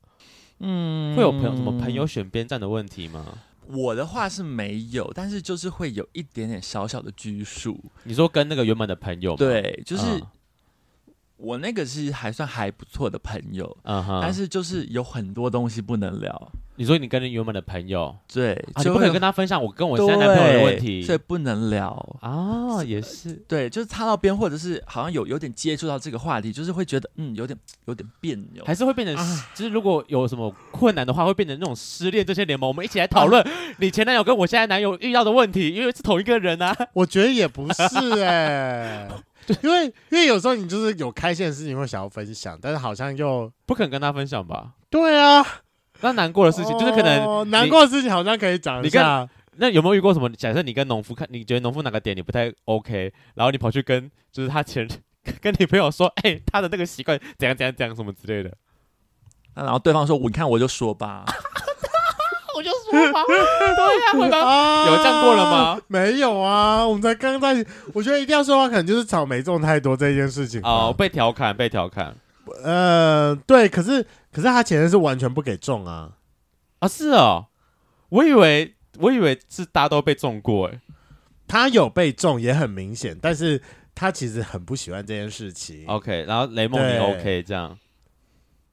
嗯，会有朋友什么朋友选边站的问题吗？我的话是没有，但是就是会有一点点小小的拘束。你说跟那个原本的朋友吗？对，就是我那个是还算还不错的朋友，嗯哼，但是就是有很多东西不能聊。你说你跟原本的朋友，对，啊、你不可以跟他分享我跟我现在男朋友的问题，所以不能聊。啊、哦，也是，对，就是擦到边，或者是好像有有点接触到这个话题，就是会觉得嗯，有点有点别扭，还是会变成，啊、就是如果有什么困难的话，会变成那种失恋这些联盟，我们一起来讨论你前男友跟我现在男友遇到的问题，因为是同一个人啊，我觉得也不是哎、欸，因为因为有时候你就是有开心的事情会想要分享，但是好像又不肯跟他分享吧？对啊。那难过的事情就是可能、哦、难过的事情好像可以讲一下。那有没有遇过什么？假设你跟农夫看，你觉得农夫哪个点你不太 OK，然后你跑去跟就是他前 跟女朋友说，哎、欸，他的那个习惯怎样怎样怎样什么之类的。那然后对方说，我你看我就说吧，我就说吧，对呀、啊，有这样过了吗？没有啊，我们才刚在一起。我觉得一定要说话，可能就是草莓种太多这件事情。哦，被调侃，被调侃。呃，对，可是。可是他前任是完全不给种啊！啊，是哦，我以为我以为是大家都被种过诶，他有被种也很明显，但是他其实很不喜欢这件事情。OK，然后雷梦你 OK 这样？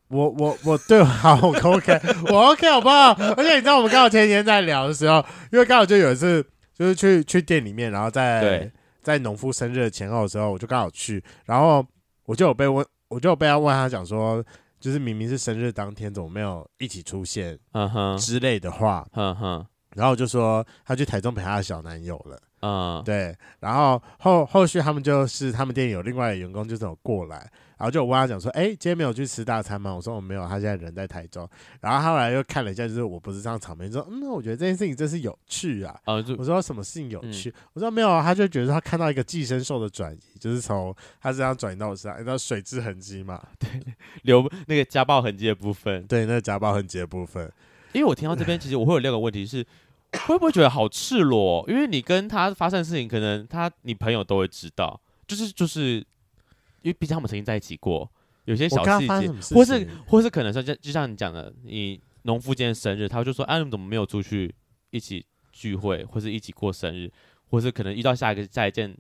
我我我对好我 OK，我 OK 好不好？而且你知道我们刚好前几天在聊的时候，因为刚好就有一次就是去去店里面，然后在在农夫生日前后的时候，我就刚好去，然后我就有被问，我就有被他问他讲说。就是明明是生日当天，怎么没有一起出现？嗯哼之类的话，嗯哼。然后我就说他去台中陪他的小男友了。嗯，对。然后后后续他们就是他们店里有另外的员工，就是有过来。然后就我问他讲说，哎，今天没有去吃大餐吗？我说我没有，他现在人在台中。然后他后来又看了一下，就是我不是这样场面，说，嗯，我觉得这件事情真是有趣啊。啊、我说什么事情有趣？嗯、我说没有啊，他就觉得他看到一个寄生兽的转移，就是从他身上转移到我身上，你知道水质痕迹嘛？对，留那个家暴痕迹的部分。对，那个家暴痕迹的部分。因为我听到这边，其实我会有另一个问题是，会不会觉得好赤裸？因为你跟他发生的事情，可能他你朋友都会知道，就是就是。因为毕竟他们曾经在一起过，有些小细节，或是或是可能说，就就像你讲的，你农夫今天生日，他就说，啊，你怎么没有出去一起聚会，或是一起过生日，或是可能遇到下一个下一件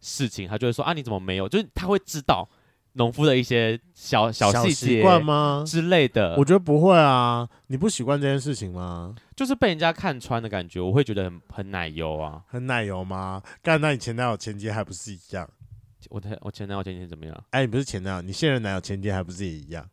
事情，他就会说，啊，你怎么没有？就是他会知道农夫的一些小小细节习惯吗之类的？我觉得不会啊，你不习惯这件事情吗？就是被人家看穿的感觉，我会觉得很很奶油啊，很奶油吗？干，那你前男友前妻还不是一样？我的我前男友前天怎么样？哎，你不是前男友，你现任男友前天还不是也一样？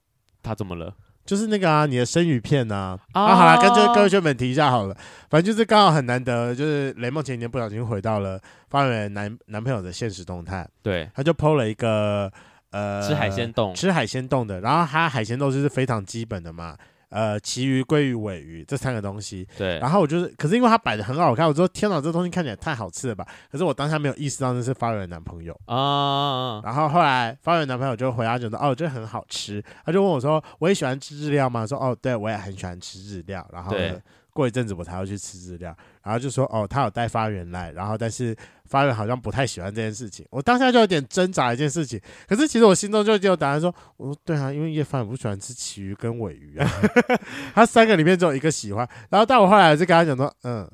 他怎么了？就是那个啊，你的生鱼片呐啊！好了，跟各位兄弟们提一下好了，反正就是刚好很难得，就是雷梦前几天不小心回到了方圆男男朋友的现实动态，对，他就 PO 了一个呃吃海鲜冻，吃海鲜冻的，然后他海鲜冻就是非常基本的嘛。呃，旗鱼、鲑鱼、尾鱼这三个东西，对。然后我就是，可是因为它摆的很好看，我说天哪，这东西看起来太好吃了吧？可是我当下没有意识到那是发源的男朋友啊。然后后来发源男朋友就回答就说：“哦，这很好吃。”他就问我说：“我也喜欢吃日料吗？”说：“哦，对，我也很喜欢吃日料。”然后呢，过一阵子我才要去吃日料。然后就说：“哦，他有带发源来，然后但是。”发源好像不太喜欢这件事情，我当下就有点挣扎一件事情。可是其实我心中就已经有答案说，我说对啊，因为叶发源不喜欢吃旗鱼跟尾鱼啊，他三个里面只有一个喜欢。然后但我后来就跟他讲说，嗯，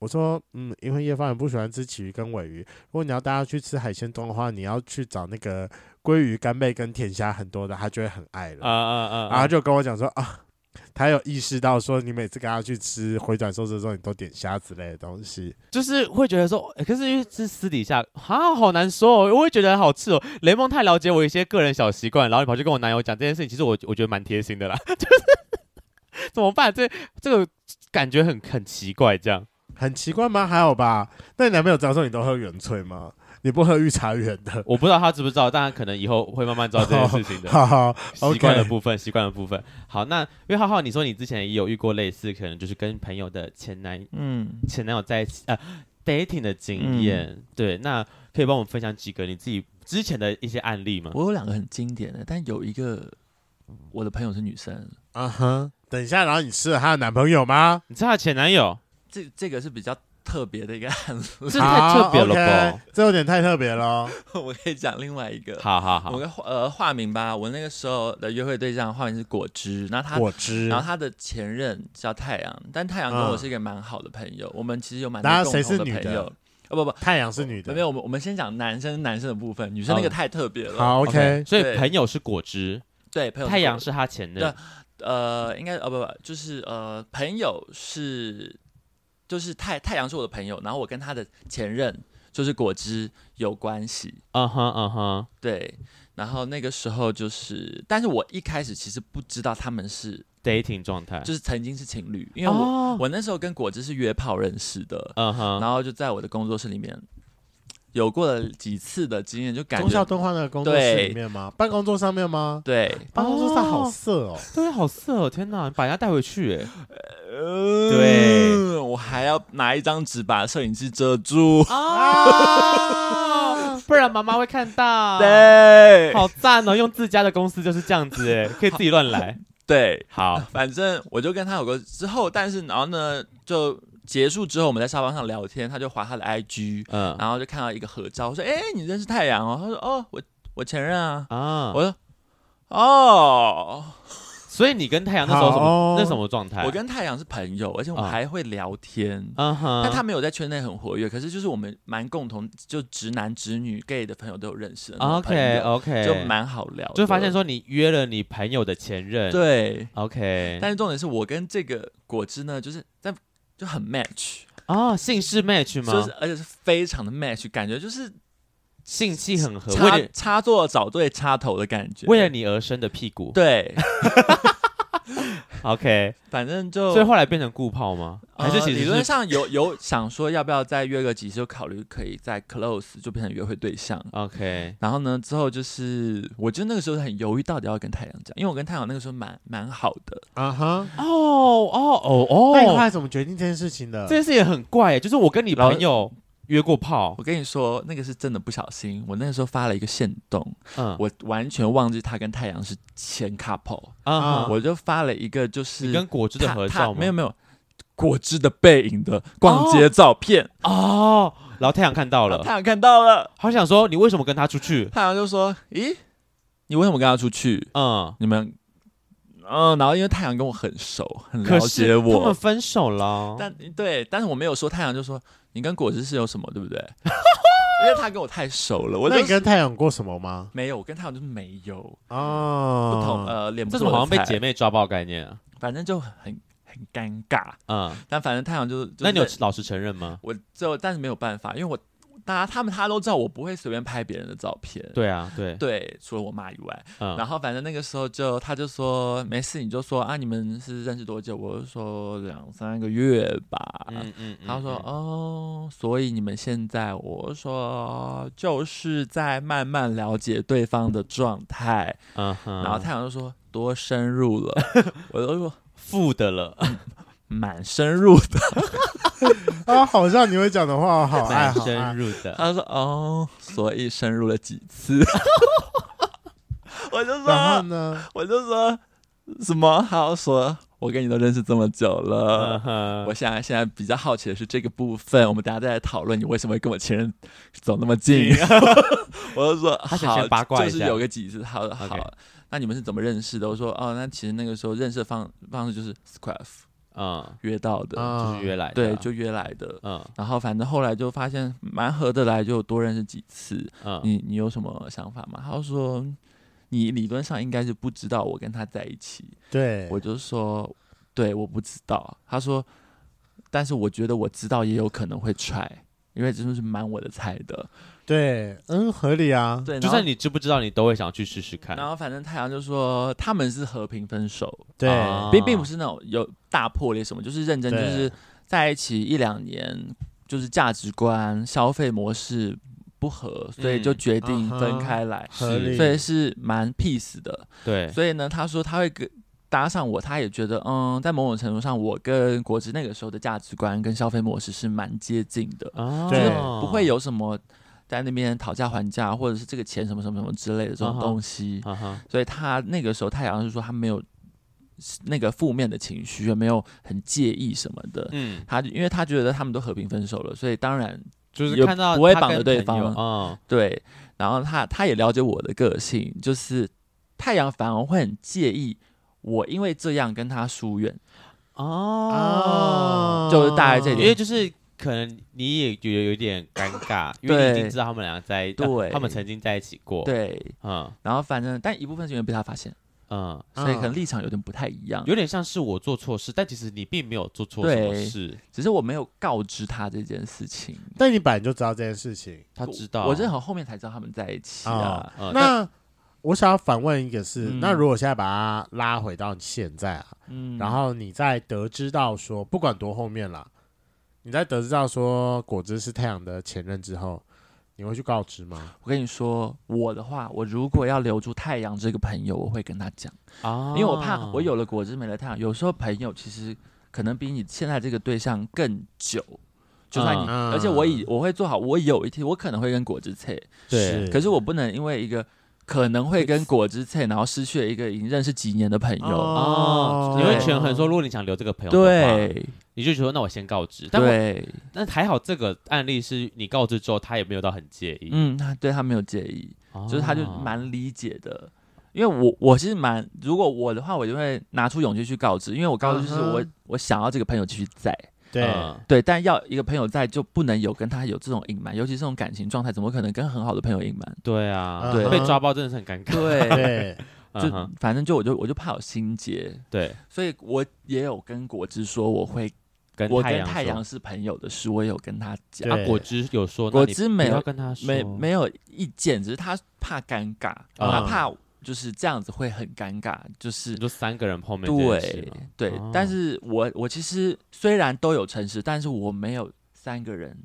我说嗯，因为叶发源不喜欢吃旗鱼跟尾鱼，如果你要带他去吃海鲜丼的话，你要去找那个鲑鱼、干贝跟甜虾很多的，他就会很爱了。啊啊啊！然后就跟我讲说啊。他有意识到说，你每次跟他去吃回转寿司的时候，你都点虾之类的东西，就是会觉得说，欸、可是因为是私底下，啊，好难说哦，我会觉得好吃哦。雷蒙太了解我一些个人小习惯，然后你跑去跟我男友讲这件事情，其实我我觉得蛮贴心的啦。就是怎么办？这这个感觉很很奇怪，这样很奇怪吗？还好吧。那你男朋友知道说你都喝原萃吗？你不喝御茶园的，我不知道他知不知道，但可能以后会慢慢知道这件事情的。好好，习惯的部分，习惯的部分。好，那因为浩浩，你说你之前也有遇过类似，可能就是跟朋友的前男，嗯，前男友在一起呃 dating 的经验。嗯、对，那可以帮我们分享几个你自己之前的一些案例吗？我有两个很经典的，但有一个我的朋友是女生。啊哈，等一下，然后你吃了她的男朋友吗？你吃她前男友？这这个是比较。特别的一个案子，这太特别了吧？Okay, 这有点太特别了。我可以讲另外一个，好好好，我个呃化名吧。我那个时候的约会对象化名是果汁，然后他果汁，然后他的前任叫太阳，但太阳跟我是一个蛮好的朋友，嗯、我们其实有蛮多共同的朋友。哦不不，太阳是女的。没有，我们我们先讲男生男生的部分，女生那个太特别了。好，OK。所以朋友是果汁，对，朋友太阳是他前任。呃，应该哦不不，就是呃朋友是，就是太太阳是我的朋友，然后我跟他的前任就是果汁有关系。嗯哼嗯哼，对。然后那个时候就是，但是我一开始其实不知道他们是 dating 状态，就是曾经是情侣，因为我、哦、我那时候跟果汁是约炮认识的，嗯哼，然后就在我的工作室里面有过了几次的经验，就感觉忠孝敦化那个工作室里面吗？办公桌上面吗？对，办公桌上好色哦，对，好色哦，天哪，你把人家带回去哎，呃、对，我还要拿一张纸把摄影机遮住啊。不然妈妈会看到。对，好赞哦！用自家的公司就是这样子，哎，可以自己乱来。对，好，反正我就跟他有个之后，但是然后呢，就结束之后，我们在沙发上聊天，他就划他的 IG，嗯，然后就看到一个合照，我说：“哎，你认识太阳哦？”他说：“哦，我我前任啊。”啊，我说：“哦。”所以你跟太阳那时候什么？哦、那什么状态？我跟太阳是朋友，而且我们还会聊天。嗯哼，但他没有在圈内很活跃，可是就是我们蛮共同，就直男直女 gay 的朋友都有认识的。OK OK，就蛮好聊。就发现说你约了你朋友的前任。对，OK。但是重点是我跟这个果汁呢，就是在就很 match 哦，姓氏 match 吗？就是而且是非常的 match，感觉就是。性气很合，插插座找对插头的感觉，为了你而生的屁股。对 OK，反正就所以后来变成固炮吗？还是其实理论上有 有想说要不要再约个几次，就考虑可以再 close 就变成约会对象。OK，然后呢之后就是，我觉得那个时候很犹豫，到底要跟太阳讲，因为我跟太阳那个时候蛮蛮好的。啊哈，哦哦哦哦，那你后来怎么决定这件事情的？这件事也很怪，就是我跟你朋友。约过炮，我跟你说，那个是真的不小心。我那个时候发了一个线动，嗯，我完全忘记他跟太阳是前 couple 啊，我就发了一个就是跟果汁的合照，没有没有果汁的背影的逛街照片哦，然后太阳看到了，太阳看到了，好想说你为什么跟他出去？太阳就说：“咦，你为什么跟他出去？”嗯，你们。嗯，然后因为太阳跟我很熟，很了解我。他们分手了，但对，但是我没有说。太阳就说你跟果汁是有什么，对不对？因为他跟我太熟了。我那你跟太阳过什么吗？没有，我跟太阳就是没有哦。不同呃，脸不这种好像被姐妹抓爆概念啊。反正就很很尴尬。嗯，但反正太阳就是，那你有老实承认吗？我就但是没有办法，因为我。大家他们他都知道我不会随便拍别人的照片。对啊，对对，除了我妈以外。嗯。然后反正那个时候就他就说没事，你就说啊，你们是认识多久？我就说两三个月吧。嗯嗯。他说哦，所以你们现在，我说就是在慢慢了解对方的状态。嗯哼。然后太阳就说多深入了，我都说负的了，蛮深入的。啊，好像你会讲的话，好爱，好深入的。他说：“哦，所以深入了几次。”我就说：“然后呢？”我就说：“什么？”好说：“我跟你都认识这么久了，uh huh. 我现在现在比较好奇的是这个部分，我们大家再来讨论你为什么会跟我前任走那么近。” 我就说：“好，先八卦就是有个几次。好”好好.那你们是怎么认识的？我说：“哦，那其实那个时候认识的方方式就是 Scruff。”嗯，约到的，就是约来的，对，就约来的。嗯，然后反正后来就发现蛮合得来，就多认识几次。嗯，你你有什么想法吗？他说，你理论上应该是不知道我跟他在一起。对，我就说，对，我不知道。他说，但是我觉得我知道也有可能会踹，因为真的是蛮我的菜的。对，嗯，合理啊。对，就算你知不知道，你都会想去试试看。然后反正太阳就说他们是和平分手，对，并并不是那种有大破裂什么，就是认真，就是在一起一两年，就是价值观、消费模式不合，所以就决定分开来，合理，所以是蛮 peace 的。对，所以呢，他说他会跟搭上我，他也觉得，嗯，在某种程度上，我跟果汁那个时候的价值观跟消费模式是蛮接近的，就是不会有什么。在那边讨价还价，或者是这个钱什么什么什么之类的这种东西，uh huh. uh huh. 所以他那个时候太阳是说他没有那个负面的情绪，也没有很介意什么的。嗯，他因为他觉得他们都和平分手了，所以当然就是看到不会绑着对方。嗯，对。然后他他也了解我的个性，就是太阳反而会很介意我因为这样跟他疏远。哦，就是大概这点，因为就是。可能你也觉得有点尴尬，因为你已经知道他们两个在，对，他们曾经在一起过，对，嗯，然后反正但一部分是因为被他发现。嗯，所以可能立场有点不太一样，有点像是我做错事，但其实你并没有做错什么事，只是我没有告知他这件事情。但你本来就知道这件事情，他知道，我是很后面才知道他们在一起啊。那我想要反问一个是，那如果现在把他拉回到现在啊，嗯，然后你再得知到说，不管多后面了，你在得知到说果汁是太阳的前任之后。你会去告知吗？我跟你说，我的话，我如果要留住太阳这个朋友，我会跟他讲啊，因为我怕我有了果汁没了太阳。有时候朋友其实可能比你现在这个对象更久，就算你，而且我以我会做好，我有一天我可能会跟果汁切，对，可是我不能因为一个可能会跟果汁切，然后失去了一个已经认识几年的朋友。哦，你会权衡说，如果你想留这个朋友，对。你就说那我先告知，但对，但还好这个案例是你告知之后，他也没有到很介意，嗯，他对他没有介意，哦、就是他就蛮理解的，因为我我其实蛮，如果我的话，我就会拿出勇气去告知，因为我告知就是我、嗯、我想要这个朋友继续在，对、嗯、对，但要一个朋友在就不能有跟他有这种隐瞒，尤其是这种感情状态，怎么可能跟很好的朋友隐瞒？对啊，对，被抓包真的是很尴尬，对。对。就反正就我就我就怕有心结，对，所以我也有跟果汁说我会跟。我跟太阳是朋友的事，我也有跟他讲。啊，果汁有说，果汁没有跟他说，没没有意见，只是他怕尴尬，他怕就是这样子会很尴尬，就是就三个人碰面对对。但是我我其实虽然都有诚实，但是我没有三个人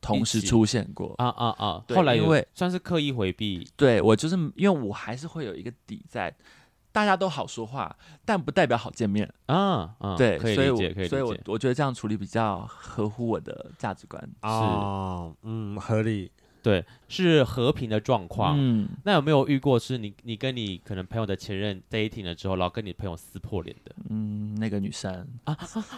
同时出现过啊啊啊！后来因为算是刻意回避，对我就是因为我还是会有一个底在。大家都好说话，但不代表好见面啊。嗯、对，所以理解，可以理解。所以我我觉得这样处理比较合乎我的价值观。哦，是嗯，合理。对，是和平的状况。嗯，那有没有遇过是你你跟你可能朋友的前任 dating 了之后，然后跟你朋友撕破脸的？嗯，那个女生 啊，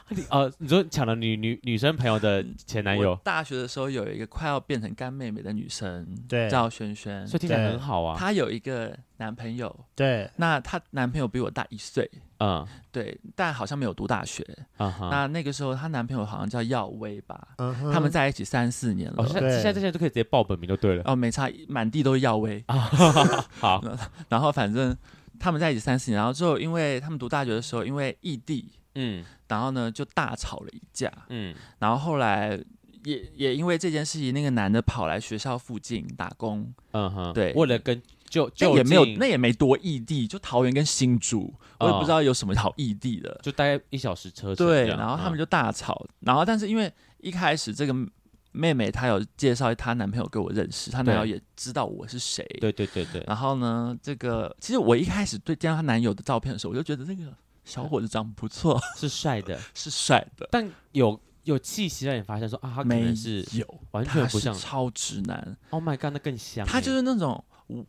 你呃，你说抢了女女女生朋友的前男友？大学的时候有一个快要变成干妹妹的女生，对，叫萱萱，所以听起来很好啊。她有一个男朋友，对，那她男朋友比我大一岁。嗯，对，但好像没有读大学。Uh huh. 那那个时候，她男朋友好像叫耀威吧？Uh huh. 他们在一起三四年了。哦、现在现在这些都可以直接报本名就对了。哦，没差，满地都是耀威。好，然后反正他们在一起三四年，然后之后，因为他们读大学的时候，因为异地，嗯，然后呢就大吵了一架，嗯，然后后来也也因为这件事情，那个男的跑来学校附近打工，嗯哼，对，为了跟。就就也没有，那也没多异地，就桃园跟新竹，我也不知道有什么好异地的，就大概一小时车程。对，然后他们就大吵，然后但是因为一开始这个妹妹她有介绍她男朋友给我认识，她男友也知道我是谁。对对对对。然后呢，这个其实我一开始对见到她男友的照片的时候，我就觉得那个小伙子长得不错，是帅的，是帅的，但有有气息让你发现说啊，他可能是有完全不像超直男。Oh my god，那更香。他就是那种。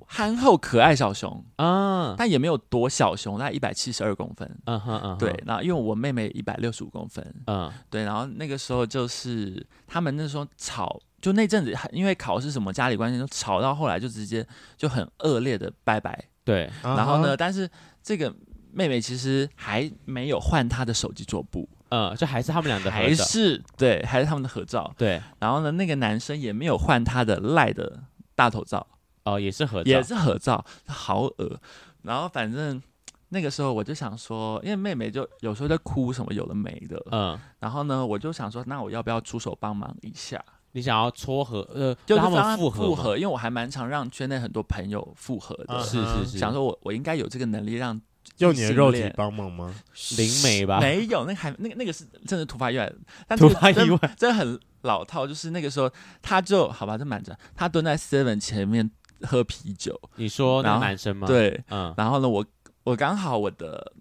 憨厚可爱小熊啊，但也没有多小熊，大概一百七十二公分。嗯哼嗯，对。然后因为我妹妹一百六十五公分，嗯，对。然后那个时候就是他们那时候吵，就那阵子因为考试什么家里关系，就吵到后来就直接就很恶劣的拜拜。对。然后呢，但是这个妹妹其实还没有换她的手机桌布，嗯，就还是他们俩的合照，还是对，还是他们的合照。对。然后呢，那个男生也没有换他的赖的大头照。哦，也是合照，也是合照，好恶。然后反正那个时候我就想说，因为妹妹就有时候在哭什么有的没的，嗯。然后呢，我就想说，那我要不要出手帮忙一下？你想要撮合，呃，就他们复合，复合，因为我还蛮常让圈内很多朋友复合的，是是是。想说我我应该有这个能力让用你的肉体帮忙吗？灵媒吧？没有，那还那个那个是真的突发意外，但突发意外真的很老套，就是那个时候他就好吧，就瞒着他蹲在 Seven 前面。喝啤酒，你说那个男生吗？对，嗯，然后呢，我我刚好我的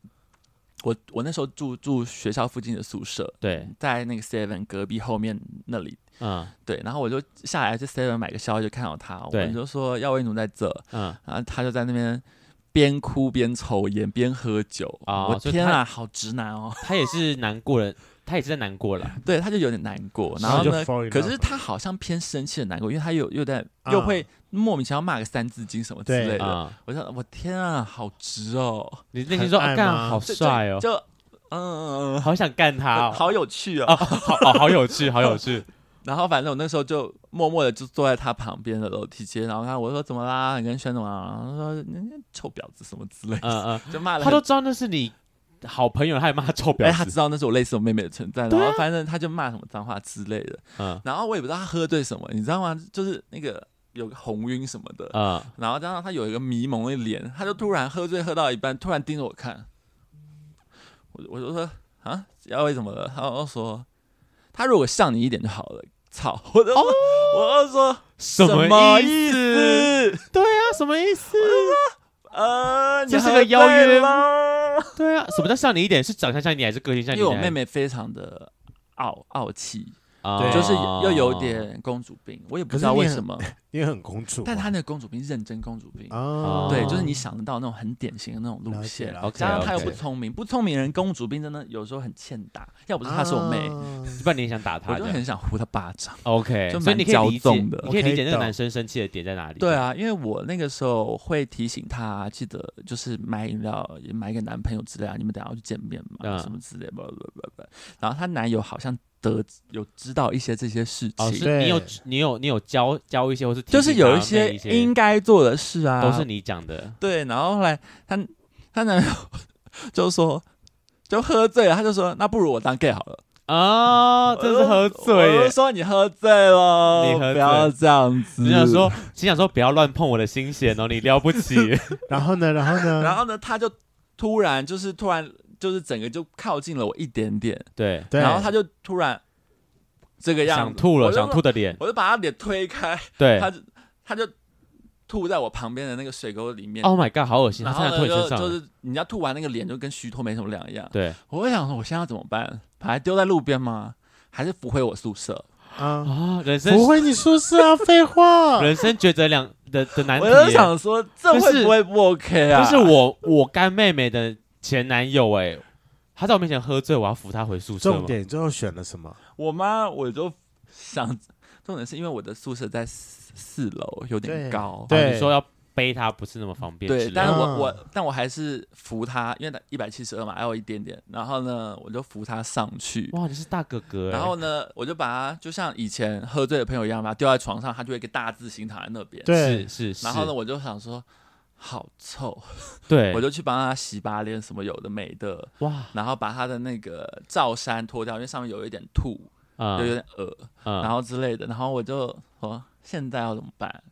我我那时候住住学校附近的宿舍，对，在那个 Seven 隔壁后面那里，嗯，对，然后我就下来去 Seven 买个宵夜，就看到他，对。我就说耀威奴在这，嗯，然后他就在那边边哭边抽烟边喝酒，啊，我天啊，好直男哦，他也是难过人。他也是在难过了，对，他就有点难过，然后呢，可是他好像偏生气的难过，因为他又又在又会莫名其妙骂个三字经什么之类的。我说我天啊，好直哦！你内心说啊干好帅哦，就嗯嗯嗯，好想干他哦，好有趣哦，好哦，好有趣，好有趣。然后反正我那时候就默默的就坐在他旁边的楼梯间，然后看我说怎么啦？你跟轩怎么啦？他说那臭婊子什么之类的，嗯嗯，就骂了。他都知道那是你好朋友，他也骂他臭婊子。哎，他知道那是我类似我妹妹的存在，然后反正他就骂什么脏话之类的。嗯，然后我也不知道他喝醉什么，你知道吗？就是那个有个红晕什么的，嗯，然后加上他有一个迷蒙的脸，他就突然喝醉喝到一半，突然盯着我看。我我就说啊，要为什么了？他就说。他如果像你一点就好了，操！我就说，哦、我就说什么意思？对啊，什么意思？呃，这是个邀约吗？对啊，什么叫像你一点？是长相像你，还是个性像你？因为我妹妹非常的傲傲气。对，就是又有点公主病，我也不知道为什么，因为很公主，但她那个公主病是认真公主病，对，就是你想得到那种很典型的那种路线，加上她又不聪明，不聪明人公主病真的有时候很欠打，要不是她是我妹，不然你想打她，我就很想呼她巴掌。OK，所以你可以理解，你可以理解那个男生生气的点在哪里？对啊，因为我那个时候会提醒她，记得就是买饮料，也买给男朋友之类啊，你们等下要去见面嘛，什么之类，不不不不，然后她男友好像。得有知道一些这些事情，哦，是你有你有你有教教一些，或是就是有一些应该做的事啊，都是你讲的。对，然后后来他他男友就说，就喝醉了，他就说，那不如我当 gay 好了。啊，这是喝醉，我就说你喝醉了，你不要这样子，你想说，心想说不要乱碰我的心弦哦，你了不起。然后呢，然后呢，然后呢，他就突然就是突然。就是整个就靠近了我一点点，对，然后他就突然这个样子，想吐了，想吐的脸，我就把他脸推开，对，他就他就吐在我旁边的那个水沟里面。Oh my god，好恶心！然后呢，就就是你要吐完那个脸就跟虚脱没什么两样。对，我会想说，我现在要怎么办？把它丢在路边吗？还是扶回我宿舍？啊，人生不回你宿舍啊？废话，人生抉择两的的难题。我就想说，这会不会不 OK 啊？就是我我干妹妹的。前男友哎、欸，他在我面前喝醉，我要扶他回宿舍。重点最后选了什么？我妈，我就想，重点是因为我的宿舍在四四楼，有点高。对，对你说要背他不是那么方便。对，但是我我但我还是扶他，因为他一百七十二嘛，还有一点点。然后呢，我就扶他上去。哇，你是大哥哥、欸。然后呢，我就把他就像以前喝醉的朋友一样，把他丢在床上，他就会一个大字形躺在那边。对，是是。然后呢，我就想说。好臭，对，我就去帮他洗把脸，什么有的没的，哇，然后把他的那个罩衫脱掉，因为上面有一点吐，嗯、有有点恶，嗯、然后之类的，然后我就说现在要怎么办？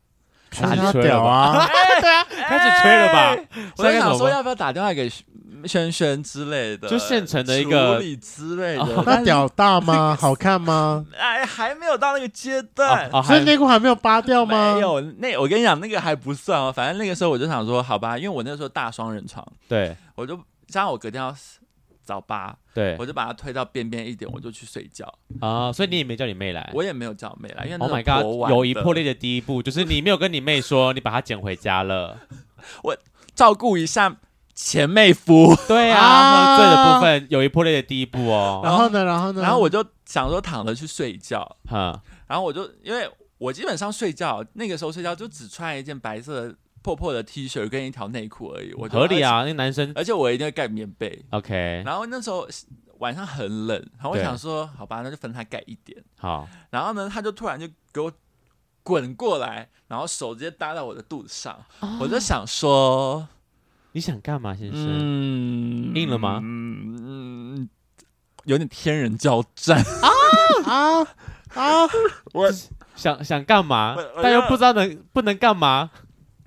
打他屌啊！对啊，开始吹了吧？我在想说要不要打电话给轩轩之类的，就现成的一个处理之类的。那屌大吗？好看吗？哎，还没有到那个阶段，所以内裤还没有扒掉吗？没有，那我跟你讲，那个还不算哦。反正那个时候我就想说，好吧，因为我那个时候大双人床，对，我就加上我隔天要早八，对，我就把它推到边边一点，我就去睡觉啊。所以你也没叫你妹来，我也没有叫我妹来，因为 Oh my God，友谊破裂的第一步就是你没有跟你妹说你把它捡回家了。我照顾一下前妹夫，对啊，喝醉的部分有一破裂的第一步哦。然后呢，然后呢，然后我就想说躺着去睡觉，哈，然后我就因为我基本上睡觉那个时候睡觉就只穿一件白色的。破破的 T 恤跟一条内裤而已，我合理啊，那男生，而且我一定会盖棉被。OK，然后那时候晚上很冷，然后我想说，好吧，那就分他盖一点。好，然后呢，他就突然就给我滚过来，然后手直接搭在我的肚子上，我就想说，你想干嘛，先生？硬了吗？嗯，有点天人交战啊啊啊！我想想干嘛，但又不知道能不能干嘛。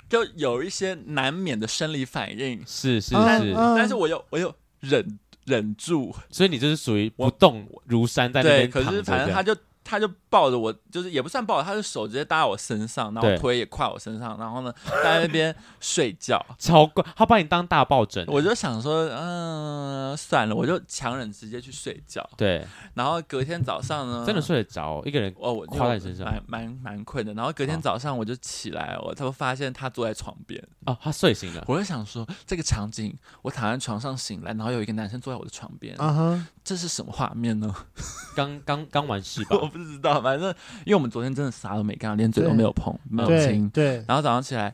就有一些难免的生理反应，是是是，但是我又我又忍忍住，所以你就是属于不动如山在那边躺着。可是反正他就。他就抱着我，就是也不算抱着，他的手直接搭在我身上，然后腿也跨我身上，然后呢，在那边睡觉，超怪。他把你当大抱枕，我就想说，嗯，算了，我就强忍直接去睡觉。对，然后隔天早上呢，真的睡得着，一个人哦，我跨在身上，蛮蛮蛮困的。然后隔天早上我就起来，我才发现他坐在床边，哦，他睡醒了。我就想说，这个场景，我躺在床上醒来，然后有一个男生坐在我的床边，啊哈，这是什么画面呢？刚刚刚完事吧。不知道，反正因为我们昨天真的啥都没干，连嘴都没有碰，没有亲。对。然后早上起来，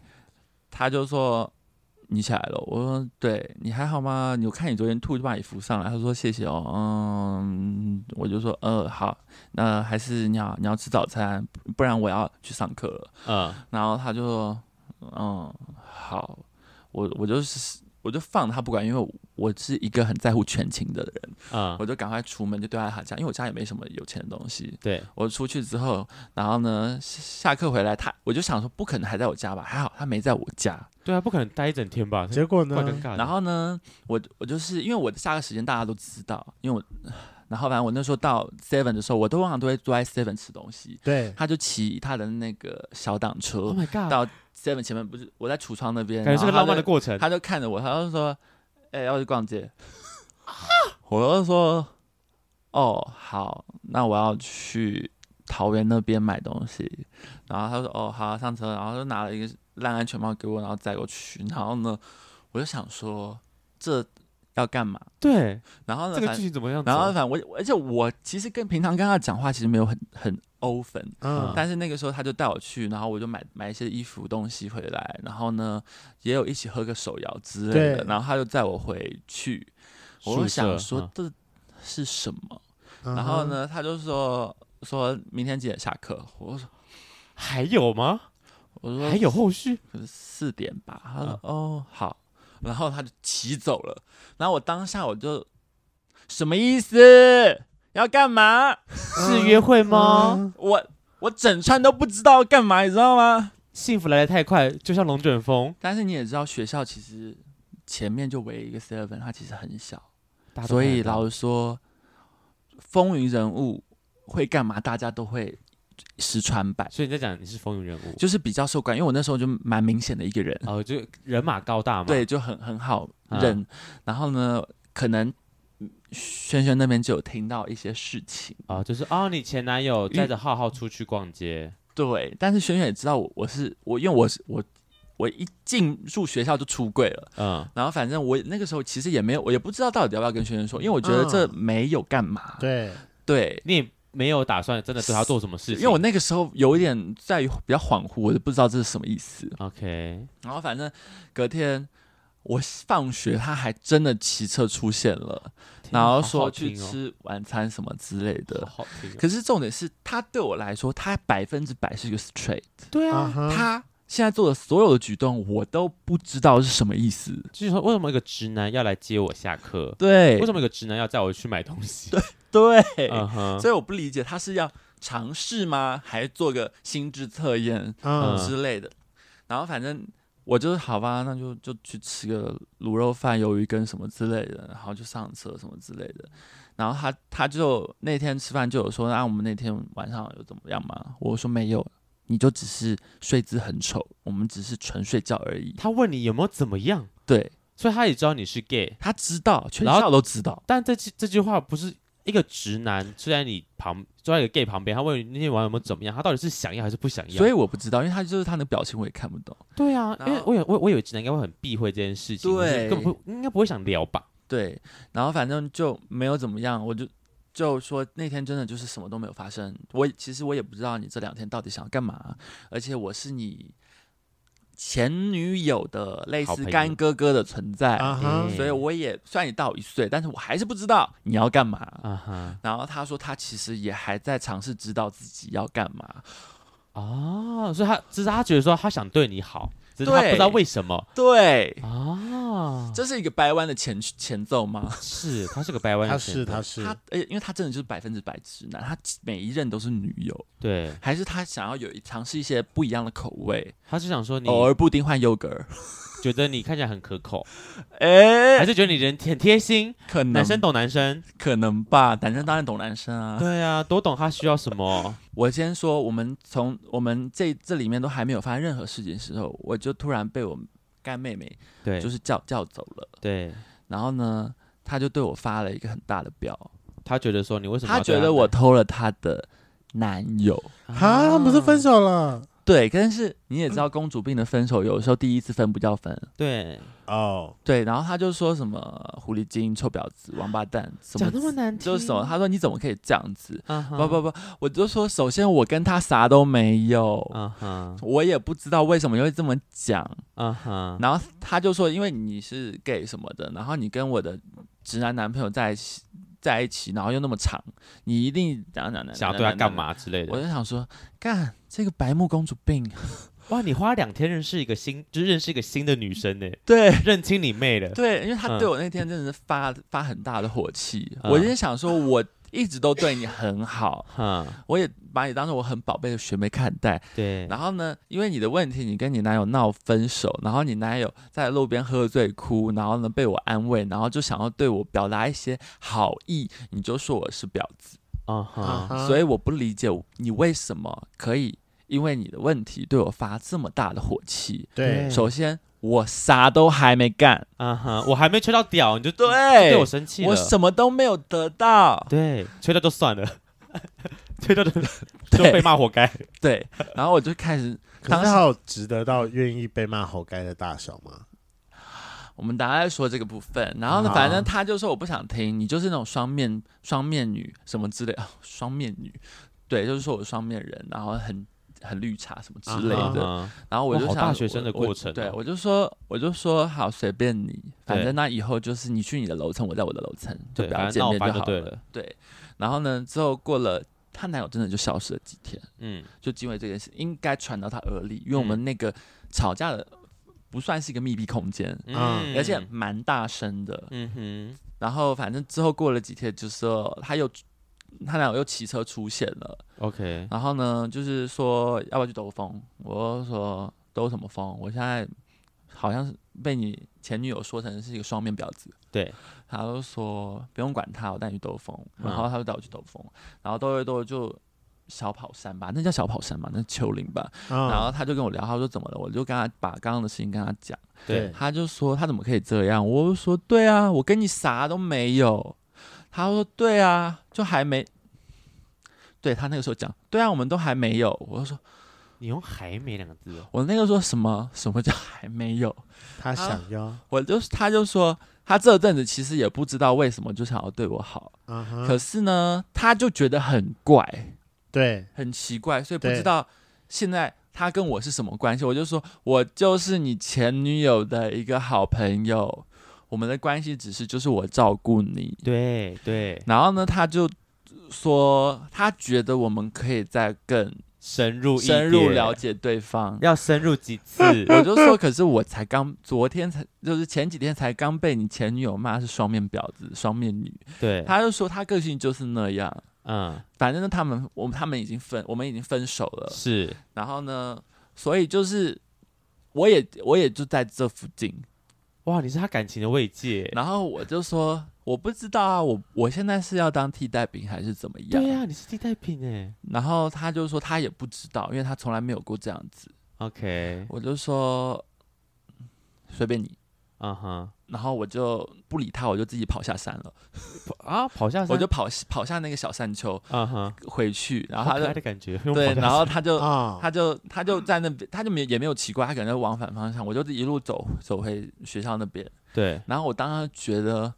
他就说：“你起来了。我说对，你还好吗？你我看你昨天吐，就把你扶上来。他说谢谢哦，嗯，我就说呃好，那还是你要你要吃早餐，不然我要去上课了。嗯，然后他就说嗯好，我我就是。我就放他不管，因为我是一个很在乎全情的人，嗯，我就赶快出门就对在他家，因为我家也没什么有钱的东西。对，我出去之后，然后呢，下课回来，他我就想说不可能还在我家吧？还好他没在我家。对啊，不可能待一整天吧？结果呢？然后呢，我我就是因为我的下课时间大家都知道，因为我然后反正我那时候到 Seven 的时候，我都往往都会坐在 Seven 吃东西。对，他就骑他的那个小挡车，Oh my God，到。seven 前面不是我在橱窗那边，感觉是个浪漫的过程。他就看着我，他就说：“哎、欸，要去逛街。”我就说：“哦，好，那我要去桃园那边买东西。”然后他说：“哦，好，上车。”然后就拿了一个烂安全帽给我，然后载过去。然后呢，我就想说这。要干嘛？对，然后呢？这个剧情怎么样？然后反正我，而且我其实跟平常跟他讲话其实没有很很 open，嗯，但是那个时候他就带我去，然后我就买买一些衣服东西回来，然后呢也有一起喝个手摇之类的，然后他就载我回去，我就想说这是什么？嗯、然后呢他就说说明天几点下课？我说还有吗？我说还有后续？四点吧？他说、嗯、哦好。然后他就骑走了，然后我当下我就什么意思？要干嘛？是约会吗？嗯、我我整串都不知道干嘛，你知道吗？幸福来得太快，就像龙卷风。但是你也知道，学校其实前面就围一个 seven，它其实很小，所以老实说，风云人物会干嘛，大家都会。实传版，所以你在讲你是风云人物，就是比较受关注，因为我那时候就蛮明显的一个人，哦，就人马高大嘛，对，就很很好认。嗯、然后呢，可能轩轩那边就有听到一些事情。啊、哦，就是哦，你前男友带着浩浩出去逛街，对，但是轩轩也知道我我是我，因为我是我我一进入学校就出柜了，嗯，然后反正我那个时候其实也没有，我也不知道到底要不要跟轩轩说，因为我觉得这没有干嘛，嗯、对。对，你。没有打算真的对他做什么事情，因为我那个时候有一点在于比较恍惚，我就不知道这是什么意思。OK，然后反正隔天我放学，他还真的骑车出现了，然后说去吃晚餐什么之类的。好好听哦。可是重点是他对我来说，他百分之百是一个 straight。对啊，他现在做的所有的举动，我都不知道是什么意思。就是说，为什么一个直男要来接我下课？对，为什么一个直男要载我去买东西？对。对，uh huh. 所以我不理解他是要尝试吗，还是做个心智测验之类的？Uh. 然后反正我就是好吧，那就就去吃个卤肉饭、鱿鱼羹什么之类的，然后就上车什么之类的。然后他他就那天吃饭就有说，那、啊、我们那天晚上有怎么样吗？我说没有，你就只是睡姿很丑，我们只是纯睡觉而已。他问你有没有怎么样？对，所以他也知道你是 gay，他知道，全校都知道。但这句这句话不是。一个直男坐在你旁，坐在一个 gay 旁边，他问你那些网友有没有怎么样？他到底是想要还是不想要？所以我不知道，因为他就是他的表情我也看不懂。对啊，因为我以我我以为直男应该会很避讳这件事情，对，根本不应该不会想聊吧？对，然后反正就没有怎么样，我就就说那天真的就是什么都没有发生。我其实我也不知道你这两天到底想要干嘛，而且我是你。前女友的类似干哥哥的存在，所以我也虽然你大我一岁，但是我还是不知道你要干嘛。然后他说他其实也还在尝试知道自己要干嘛。哦，所以他只是他觉得说他想对你好。只是他不知道为什么，对。啊，这是一个掰弯的前前奏吗？是，他是个掰弯，他是他是。他，诶，因为他真的就是百分之百直男，他每一任都是女友，对，还是他想要有尝试一些不一样的口味？他是想说你偶尔布丁换优格。觉得你看起来很可口，哎、欸，还是觉得你人很贴心？可能男生懂男生，可能吧？男生当然懂男生啊。对啊，多懂他需要什么。我先说，我们从我们这这里面都还没有发生任何事情的时候，我就突然被我干妹妹对，就是叫叫走了。对，然后呢，他就对我发了一个很大的飙，他觉得说你为什么？他觉得我偷了他的男友啊？他们不是分手了？对，但是你也知道，公主病的分手有时候第一次分不叫分。对，哦，对，然后他就说什么狐狸精、臭婊子、王八蛋，什么讲那么难听，就是什么？他说你怎么可以这样子？不不不，我就说，首先我跟他啥都没有，我也不知道为什么会这么讲。然后他就说，因为你是 gay 什么的，然后你跟我的直男男朋友在一起，在一起，然后又那么长，你一定怎样怎样，想要对他干嘛之类的。我就想说，干这个白目公主病。哇，你花两天认识一个新，就是认识一个新的女生呢？对，认清你妹了。对，因为他对我那天真的是发、嗯、发很大的火气。嗯、我就想说，我一直都对你很好，嗯，我也把你当成我很宝贝的学妹看待。对。然后呢，因为你的问题，你跟你男友闹分手，然后你男友在路边喝醉哭，然后呢被我安慰，然后就想要对我表达一些好意，你就说我是婊子。啊哈、嗯。所以我不理解你为什么可以。因为你的问题对我发这么大的火气，对，首先我啥都还没干，啊哈，我还没吹到屌，你就对，对我生气，我什么都没有得到，对，吹到就算了，吹到就 就被骂活该，对，然后我就开始，可是有值得到愿意被骂活该的大小吗？我们等下再说这个部分，然后呢，反正他就说我不想听，你就是那种双面双面女什么之类啊，双面女，对，就是说我双面人，然后很。很绿茶什么之类的，啊、然后我就想大学生的过程、哦，对我就说，我就说好随便你，反正那以后就是你去你的楼层，我在我的楼层，就不要见面就好了。对，了。对，然后呢，之后过了，她男友真的就消失了几天，嗯，就因为这件事应该传到她耳里，因为我们那个吵架的不算是一个密闭空间，嗯，而且蛮大声的，嗯哼，然后反正之后过了几天，就说他又。他俩又骑车出现了，OK，然后呢，就是说要不要去兜风？我说兜什么风？我现在好像是被你前女友说成是一个双面婊子。对，他就说不用管他，我带你去兜风。然后他就带我去兜风，然后兜一兜就小跑山吧，那叫小跑山吧，那是丘陵吧。嗯、然后他就跟我聊，他说怎么了？我就跟他把刚刚的事情跟他讲。对，他就说他怎么可以这样？我就说对啊，我跟你啥都没有。他说：“对啊，就还没。对”对他那个时候讲：“对啊，我们都还没有。”我就说：“你用‘还没’两个字。”我那个说什么？什么叫还没有？他想要，我就是他就说他这阵子其实也不知道为什么就想要对我好，uh huh. 可是呢，他就觉得很怪，对，很奇怪，所以不知道现在他跟我是什么关系。我就说我就是你前女友的一个好朋友。我们的关系只是就是我照顾你，对对。然后呢，他就说他觉得我们可以再更深入深入了解对方，要深入几次。我就说，可是我才刚昨天才就是前几天才刚被你前女友骂是双面婊子、双面女。对，他就说他个性就是那样。嗯，反正呢他们我们他们已经分，我们已经分手了。是。然后呢，所以就是我也我也就在这附近。哇，你是他感情的慰藉，然后我就说我不知道啊，我我现在是要当替代品还是怎么样？对呀、啊，你是替代品哎。然后他就说他也不知道，因为他从来没有过这样子。OK，我就说随便你，嗯哼、uh。然后我就不理他，我就自己跑下山了。啊，跑下山，我就跑跑下那个小山丘，啊哈，回去。然后他就的感觉，对，然后他就他就他就在那边，他就没也没有奇怪，他可能往反方向，我就一路走走回学校那边。对，然后我当时觉得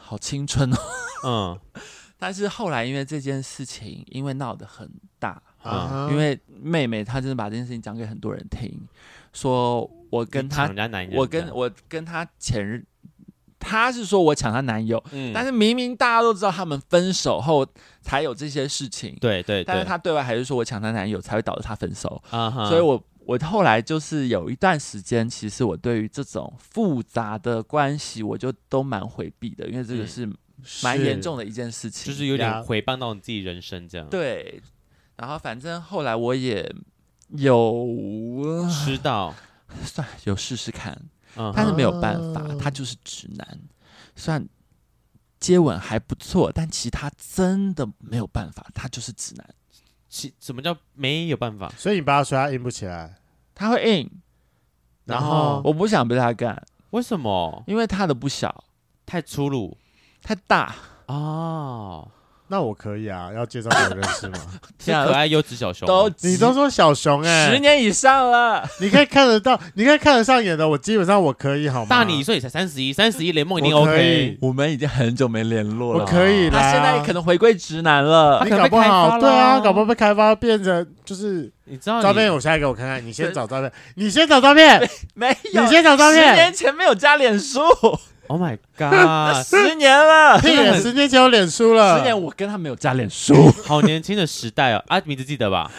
好青春哦，嗯。但是后来因为这件事情，因为闹得很大，啊，因为妹妹她真的把这件事情讲给很多人听，说。我跟他，我跟我跟他前任，他是说我抢他男友，嗯，但是明明大家都知道他们分手后才有这些事情，对对，但是他对外还是说我抢他男友才会导致他分手，所以我我后来就是有一段时间，其实我对于这种复杂的关系，我就都蛮回避的，因为这个是蛮严重的一件事情，就是有点回谤到你自己人生这样，对，然后反正后来我也有知道。算有试试看，uh. 但是没有办法，他就是直男。算接吻还不错，但其他真的没有办法，他就是直男。其什么叫没有办法？所以你把他说他硬不起来，他会硬。然后，然后我不想被他干，为什么？因为他的不小，太粗鲁，太大哦。那我可以啊，要介绍给我认识吗？是可爱优质小熊，都你都说小熊哎，十年以上了，你可以看得到，你可以看得上眼的，我基本上我可以好吗？大你一岁才三十一，三十一联盟一定 OK。我们已经很久没联络了，我可以。他现在可能回归直男了，你搞不好对啊，搞不好被开发变成就是你知道照片，我现在给我看看，你先找照片，你先找照片，没有，你先找照片，十年前没有加脸书。Oh my god！十年了，十年前有脸书了。十年我跟他没有加脸书，好年轻的时代哦。啊，名字记得吧？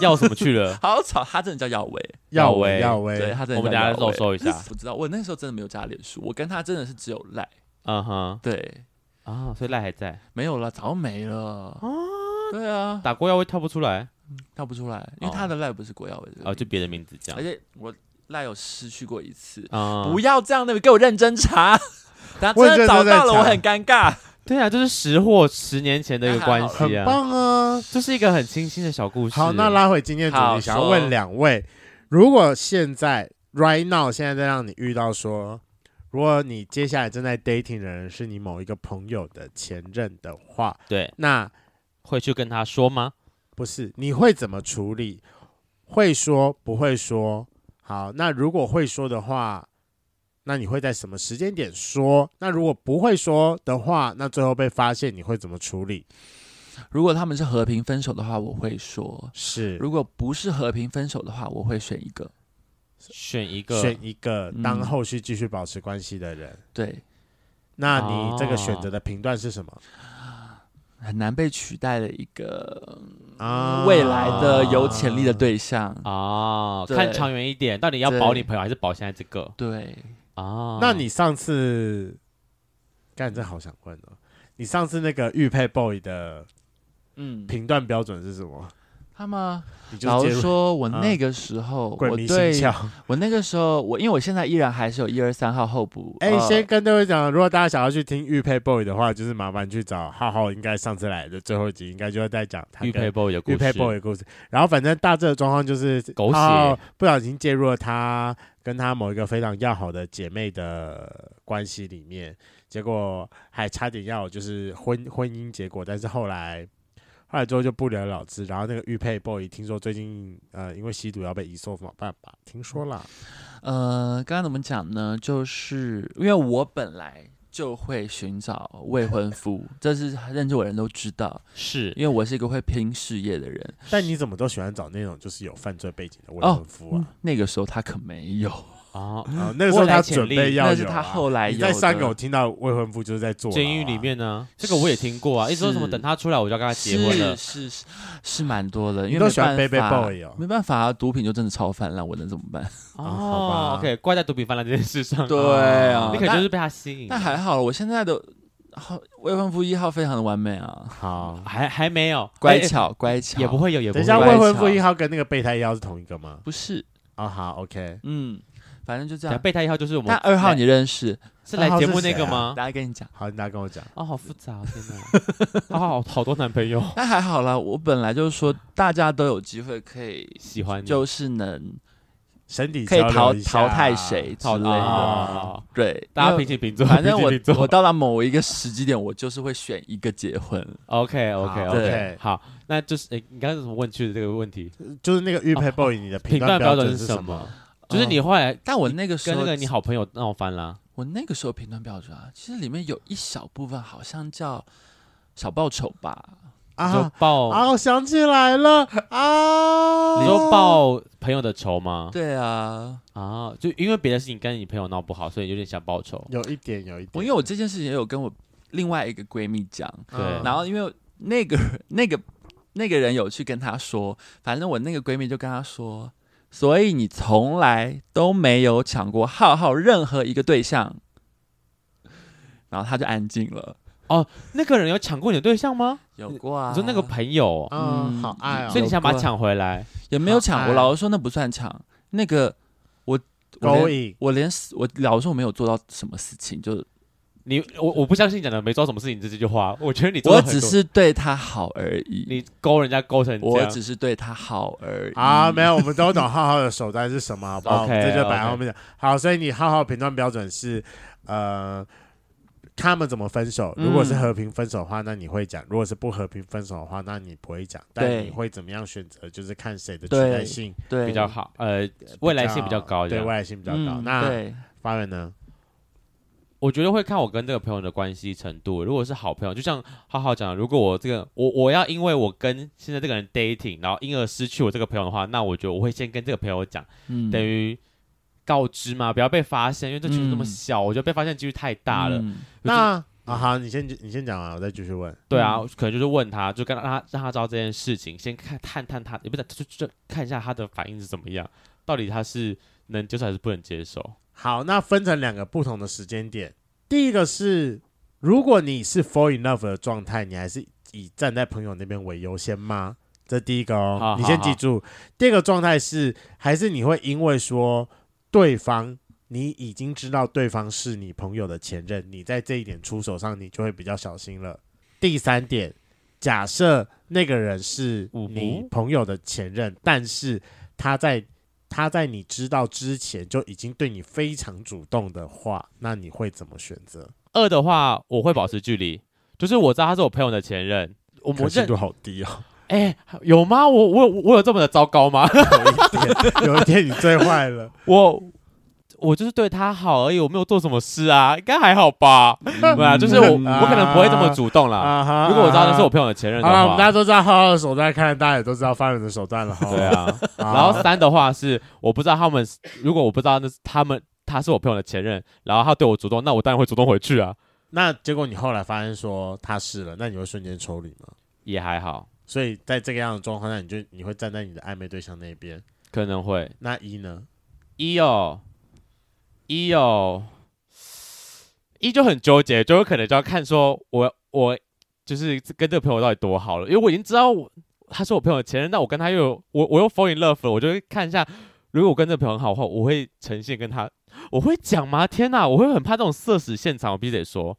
耀什么去了？好吵，他真的叫耀威，耀威，耀威。对，他真的。我们等下肉搜一下。不知道，我那时候真的没有加脸书，我跟他真的是只有赖。嗯哼，对。啊，所以赖还在？没有了，早没了。啊，对啊，打过耀威跳不出来，跳不出来，因为他的赖不是郭耀威的。哦，就别的名字这样。而且我赖有失去过一次。不要这样，那边给我认真查。他真的找到了，我很尴尬。对啊，就是识货十年前的一个关系啊，很棒啊，这是一个很清新的小故事。好，那拉回今天主题，想要问两位：如果现在 right now 现在在让你遇到说，如果你接下来正在 dating 的人是你某一个朋友的前任的话，对，那会去跟他说吗？不是，你会怎么处理？会说不会说？好，那如果会说的话。那你会在什么时间点说？那如果不会说的话，那最后被发现你会怎么处理？如果他们是和平分手的话，我会说是；如果不是和平分手的话，我会选一个，选一个，选一个当后续继续保持关系的人。嗯、对，那你这个选择的评断是什么？很难被取代的一个啊，未来的有潜力的对象啊，看长远一点，到底要保你朋友还是保现在这个？对。啊，那你上次，干这好想问哦，你上次那个玉佩 boy 的，嗯，评断标准是什么？他吗？老实说，我那个时候，我对，我那个时候，我因为我现在依然还是有一二三号候补。哎，先跟各位讲，如果大家想要去听玉佩 boy 的话，就是麻烦去找浩浩，应该上次来的最后一集，应该就会在讲他玉佩 boy 的故事。玉佩 boy 的故事。然后反正大致的状况就是狗血，不小心介入了他跟他某一个非常要好的姐妹的关系里面，结果还差点要就是婚婚姻结果，但是后来。后来之后就不了了之，然后那个玉佩 boy 听说最近呃因为吸毒要被移送，怎么办吧？听说了，呃，刚刚怎么讲呢？就是因为我本来就会寻找未婚夫，这是认识我的人都知道，是因为我是一个会拼事业的人。但你怎么都喜欢找那种就是有犯罪背景的未婚夫啊？哦，那个时候他可没有。哦，那个时候他准备要有，那是他后来有。在三个我听到未婚夫就是在做监狱里面呢，这个我也听过啊。一直说什么等他出来我就要跟他结婚了，是是是蛮多的，因为都喜欢 baby boy 哦，没办法啊，毒品就真的超泛滥，我能怎么办？哦，好吧，OK，怪在毒品泛滥这件事上。对啊，你可能就是被他吸引。但还好，我现在的好未婚夫一号非常的完美啊。好，还还没有乖巧乖巧，也不会有，也不会。等一下，未婚夫一号跟那个备胎一号是同一个吗？不是。啊，好，OK，嗯。反正就这样。备胎一号就是我们。那二号你认识？是来节目那个吗？大家跟你讲。好，你大家跟我讲。哦，好复杂，天哪！啊，好好多男朋友。那还好啦，我本来就是说，大家都有机会可以喜欢，就是能身体可以淘淘汰谁之类的。对，大家平起平坐。反正我我到了某一个时机点，我就是会选一个结婚。OK，OK，OK。好，那就是诶，你刚才怎么问去的这个问题？就是那个玉佩 boy，你的评断标准是什么？就是你后来，但我那个时候跟那个你好朋友闹翻了。我那个时候评断标准啊，其实里面有一小部分好像叫小报酬吧？啊，报啊，我想起来了啊！你说报朋友的仇吗？对啊，啊，就因为别的事情跟你朋友闹不好，所以有点想报仇。有一点，有一点。我因为我这件事情也有跟我另外一个闺蜜讲，对，然后因为那个那个那个人有去跟她说，反正我那个闺蜜就跟她说。所以你从来都没有抢过浩浩任何一个对象，然后他就安静了。哦，那个人有抢过你的对象吗？有过啊。你说那个朋友，嗯，好爱哦。所以你想把他抢回来？也没有抢过。老实说，那不算抢。那个我，我连我连我老实说我没有做到什么事情，就。你我我不相信讲的没做什么事情这句话，我觉得你我只是对他好而已。你勾人家勾成，我只是对他好而已啊！没有，我们都懂浩浩的手段是什么，好不好？这就摆在后面讲。好，所以你浩浩评断标准是呃，他们怎么分手？如果是和平分手的话，那你会讲；如果是不和平分手的话，那你不会讲。但你会怎么样选择？就是看谁的取代性比较好，呃，未来性比较高。对，未来性比较高。那发源呢？我觉得会看我跟这个朋友的关系程度。如果是好朋友，就像浩浩讲，如果我这个我我要因为我跟现在这个人 dating，然后因而失去我这个朋友的话，那我觉得我会先跟这个朋友讲，等于。告知嘛，不要被发现，因为这群那么小，嗯、我觉得被发现几率太大了。嗯、那啊好，你先你先讲啊，我再继续问。对啊，可能就是问他，就跟他让他知道这件事情，先看探探他，也不是就就看一下他的反应是怎么样，到底他是能接受还是不能接受。好，那分成两个不同的时间点。第一个是，如果你是 fall in love 的状态，你还是以站在朋友那边为优先吗？这第一个哦，好好好，你先记住。第二个状态是，还是你会因为说。对方，你已经知道对方是你朋友的前任，你在这一点出手上，你就会比较小心了。第三点，假设那个人是你朋友的前任，但是他在他在你知道之前就已经对你非常主动的话，那你会怎么选择？二的话，我会保持距离，就是我知道他是我朋友的前任，我可信度好低哦。哎，有吗？我我我有这么的糟糕吗？有一天，有一天你最坏了。我我就是对他好而已，我没有做什么事啊，应该还好吧？对啊，就是我我可能不会这么主动啦。如果我知道那是我朋友的前任的话，我们大家都知道浩浩的手段，看大家也都知道犯人的手段了。对啊。然后三的话是我不知道他们，如果我不知道那是他们，他是我朋友的前任，然后他对我主动，那我当然会主动回去啊。那结果你后来发现说他是了，那你会瞬间抽离吗？也还好。所以在这个样的状况下，你就你会站在你的暧昧对象那边，可能会。那一呢？一哦，一哦，一就很纠结，就有可能就要看说我我就是跟这个朋友到底多好了，因为我已经知道他是我朋友的前任，那我跟他又有我我又 fall in love 了，我就会看一下，如果我跟这个朋友很好的话，我会呈现跟他，我会讲吗？天哪，我会很怕这种社死现场，我必须得说。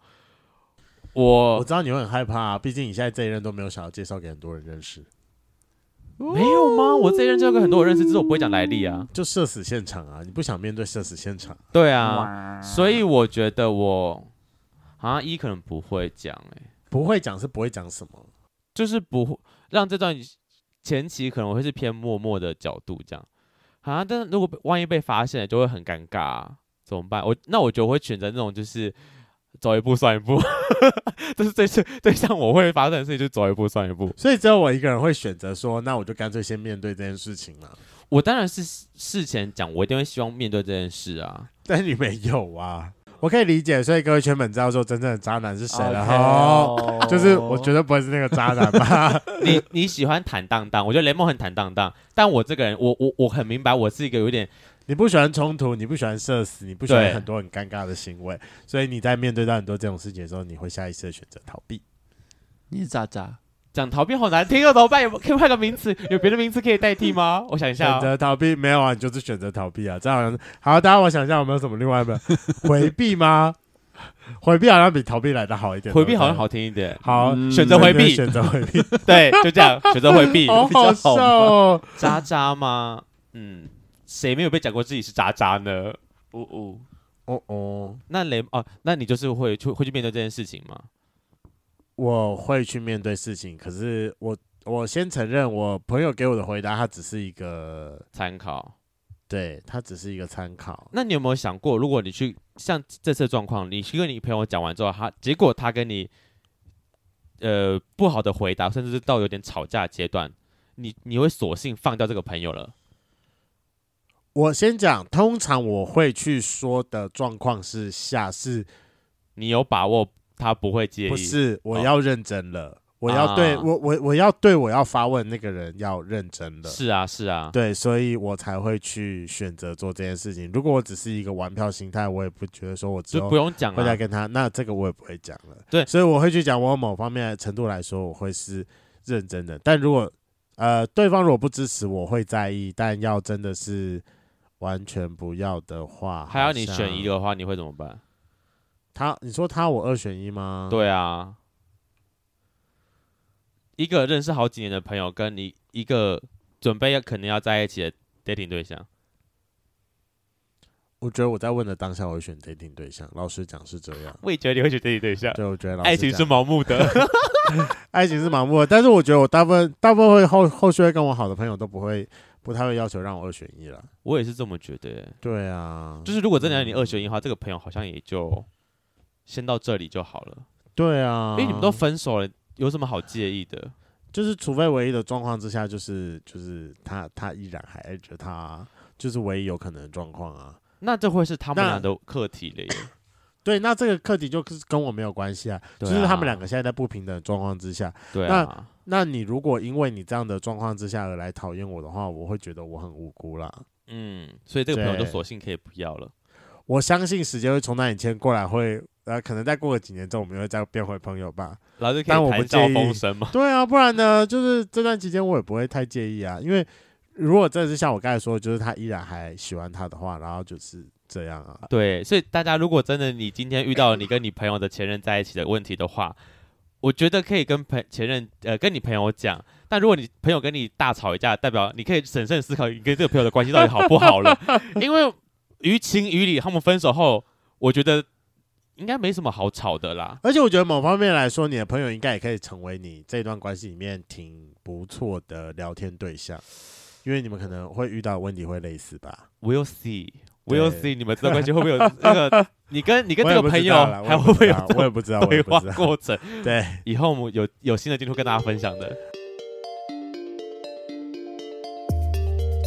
我我知道你会很害怕啊，毕竟你现在这一任都没有想要介绍给很多人认识，没有吗？我这一任就要跟很多我认识，只是我不会讲来历啊，就社死现场啊，你不想面对社死现场？对啊，所以我觉得我好像一可能不会讲，哎，不会讲是不会讲什么，就是不会让这段前期可能会是偏默默的角度这样，啊，但是如果万一被发现了，就会很尴尬啊，怎么办？我那我就会选择那种就是。走一步算一步，这是最最最像我会发生的事情，就是走一步算一步。所以只有我一个人会选择说，那我就干脆先面对这件事情了。我当然是事前讲，我一定会希望面对这件事啊。但你没有啊，我可以理解。所以各位圈粉知道说真正的渣男是谁了哈？Okay. 就是我绝对不会是那个渣男吧？你你喜欢坦荡荡，我觉得雷梦很坦荡荡，但我这个人，我我我很明白，我是一个有点。你不喜欢冲突，你不喜欢社死，你不喜欢很多很尴尬的行为，所以你在面对到很多这种事情的时候，你会下意识的选择逃避。你是渣渣，讲逃避好难听哦，怎么办？有可以换个名词？有别的名词可以代替吗？我想一下、哦，选择逃避没有啊？你就是选择逃避啊？这好像好，大家我想一下有没有什么另外一个回避吗？回避好像比逃避来的好一点，回避好像好听一点。好，嗯、选择回避，选择回避，对，就这样，选择回避，好好笑哦，渣渣吗？嗯。谁没有被讲过自己是渣渣呢？哦哦哦哦，那雷哦，那你就是会去会去面对这件事情吗？我会去面对事情，可是我我先承认，我朋友给我的回答，他只是一个参考，对，他只是一个参考。那你有没有想过，如果你去像这次状况，你去跟你朋友讲完之后，他结果他跟你呃不好的回答，甚至是到有点吵架阶段，你你会索性放掉这个朋友了？我先讲，通常我会去说的状况是下是，你有把握他不会介意？不是，我要认真了，哦、我要对、啊、我我我要对我要发问那个人要认真了。是啊，是啊，对，所以我才会去选择做这件事情。如果我只是一个玩票心态，我也不觉得说我就不用讲了，会再跟他，那这个我也不会讲了。对，所以我会去讲我某方面的程度来说，我会是认真的。但如果呃对方如果不支持，我会在意。但要真的是。完全不要的话，还要你选一个的话，你会怎么办？他，你说他我二选一吗？对啊，一个认识好几年的朋友，跟你一个准备要可能要在一起的 dating 对象，我觉得我在问的当下，我会选 dating 对象。老实讲是这样，我也觉得你会选 dating 对象。对，我觉得爱情是盲目的，爱情是盲目的。但是我觉得我大部分大部分会后后续会跟我好的朋友都不会不太会要求让我二选一了。我也是这么觉得。对啊，就是如果真的让你二选一的话，这个朋友好像也就先到这里就好了。对啊，因为你们都分手了，有什么好介意的？就是除非唯一的状况之下，就是就是他他依然还爱着他，就是唯一有可能的状况啊。那这会是他们俩的课题了耶。对，那这个课题就是跟我没有关系啊，啊，就是他们两个现在在不平等状况之下。对啊。那那你如果因为你这样的状况之下而来讨厌我的话，我会觉得我很无辜啦。嗯，所以这个朋友就索性可以不要了。我相信时间会从那以前过来，会呃，可能再过个几年之后，我们会再变回朋友吧。然后就可以谈笑风生嘛。对啊，不然呢，就是这段期间我也不会太介意啊，因为。如果真的是像我刚才说的，就是他依然还喜欢他的话，然后就是这样啊。对，所以大家如果真的你今天遇到你跟你朋友的前任在一起的问题的话，我觉得可以跟朋前任呃跟你朋友讲。但如果你朋友跟你大吵一架，代表你可以审慎思考你跟这个朋友的关系到底好不好了。因为于情于理，他们分手后，我觉得应该没什么好吵的啦。而且我觉得某方面来说，你的朋友应该也可以成为你这段关系里面挺不错的聊天对象。因为你们可能会遇到问题会类似吧？We'll see，We'll see，你们这段关系会不会有 那个？你跟你跟这个朋友还会不会有？我也不知道对话过程。对，以后我们有有新的进度跟大家分享的。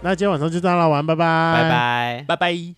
那今天晚上就这样了，晚安，拜拜，拜拜，拜拜。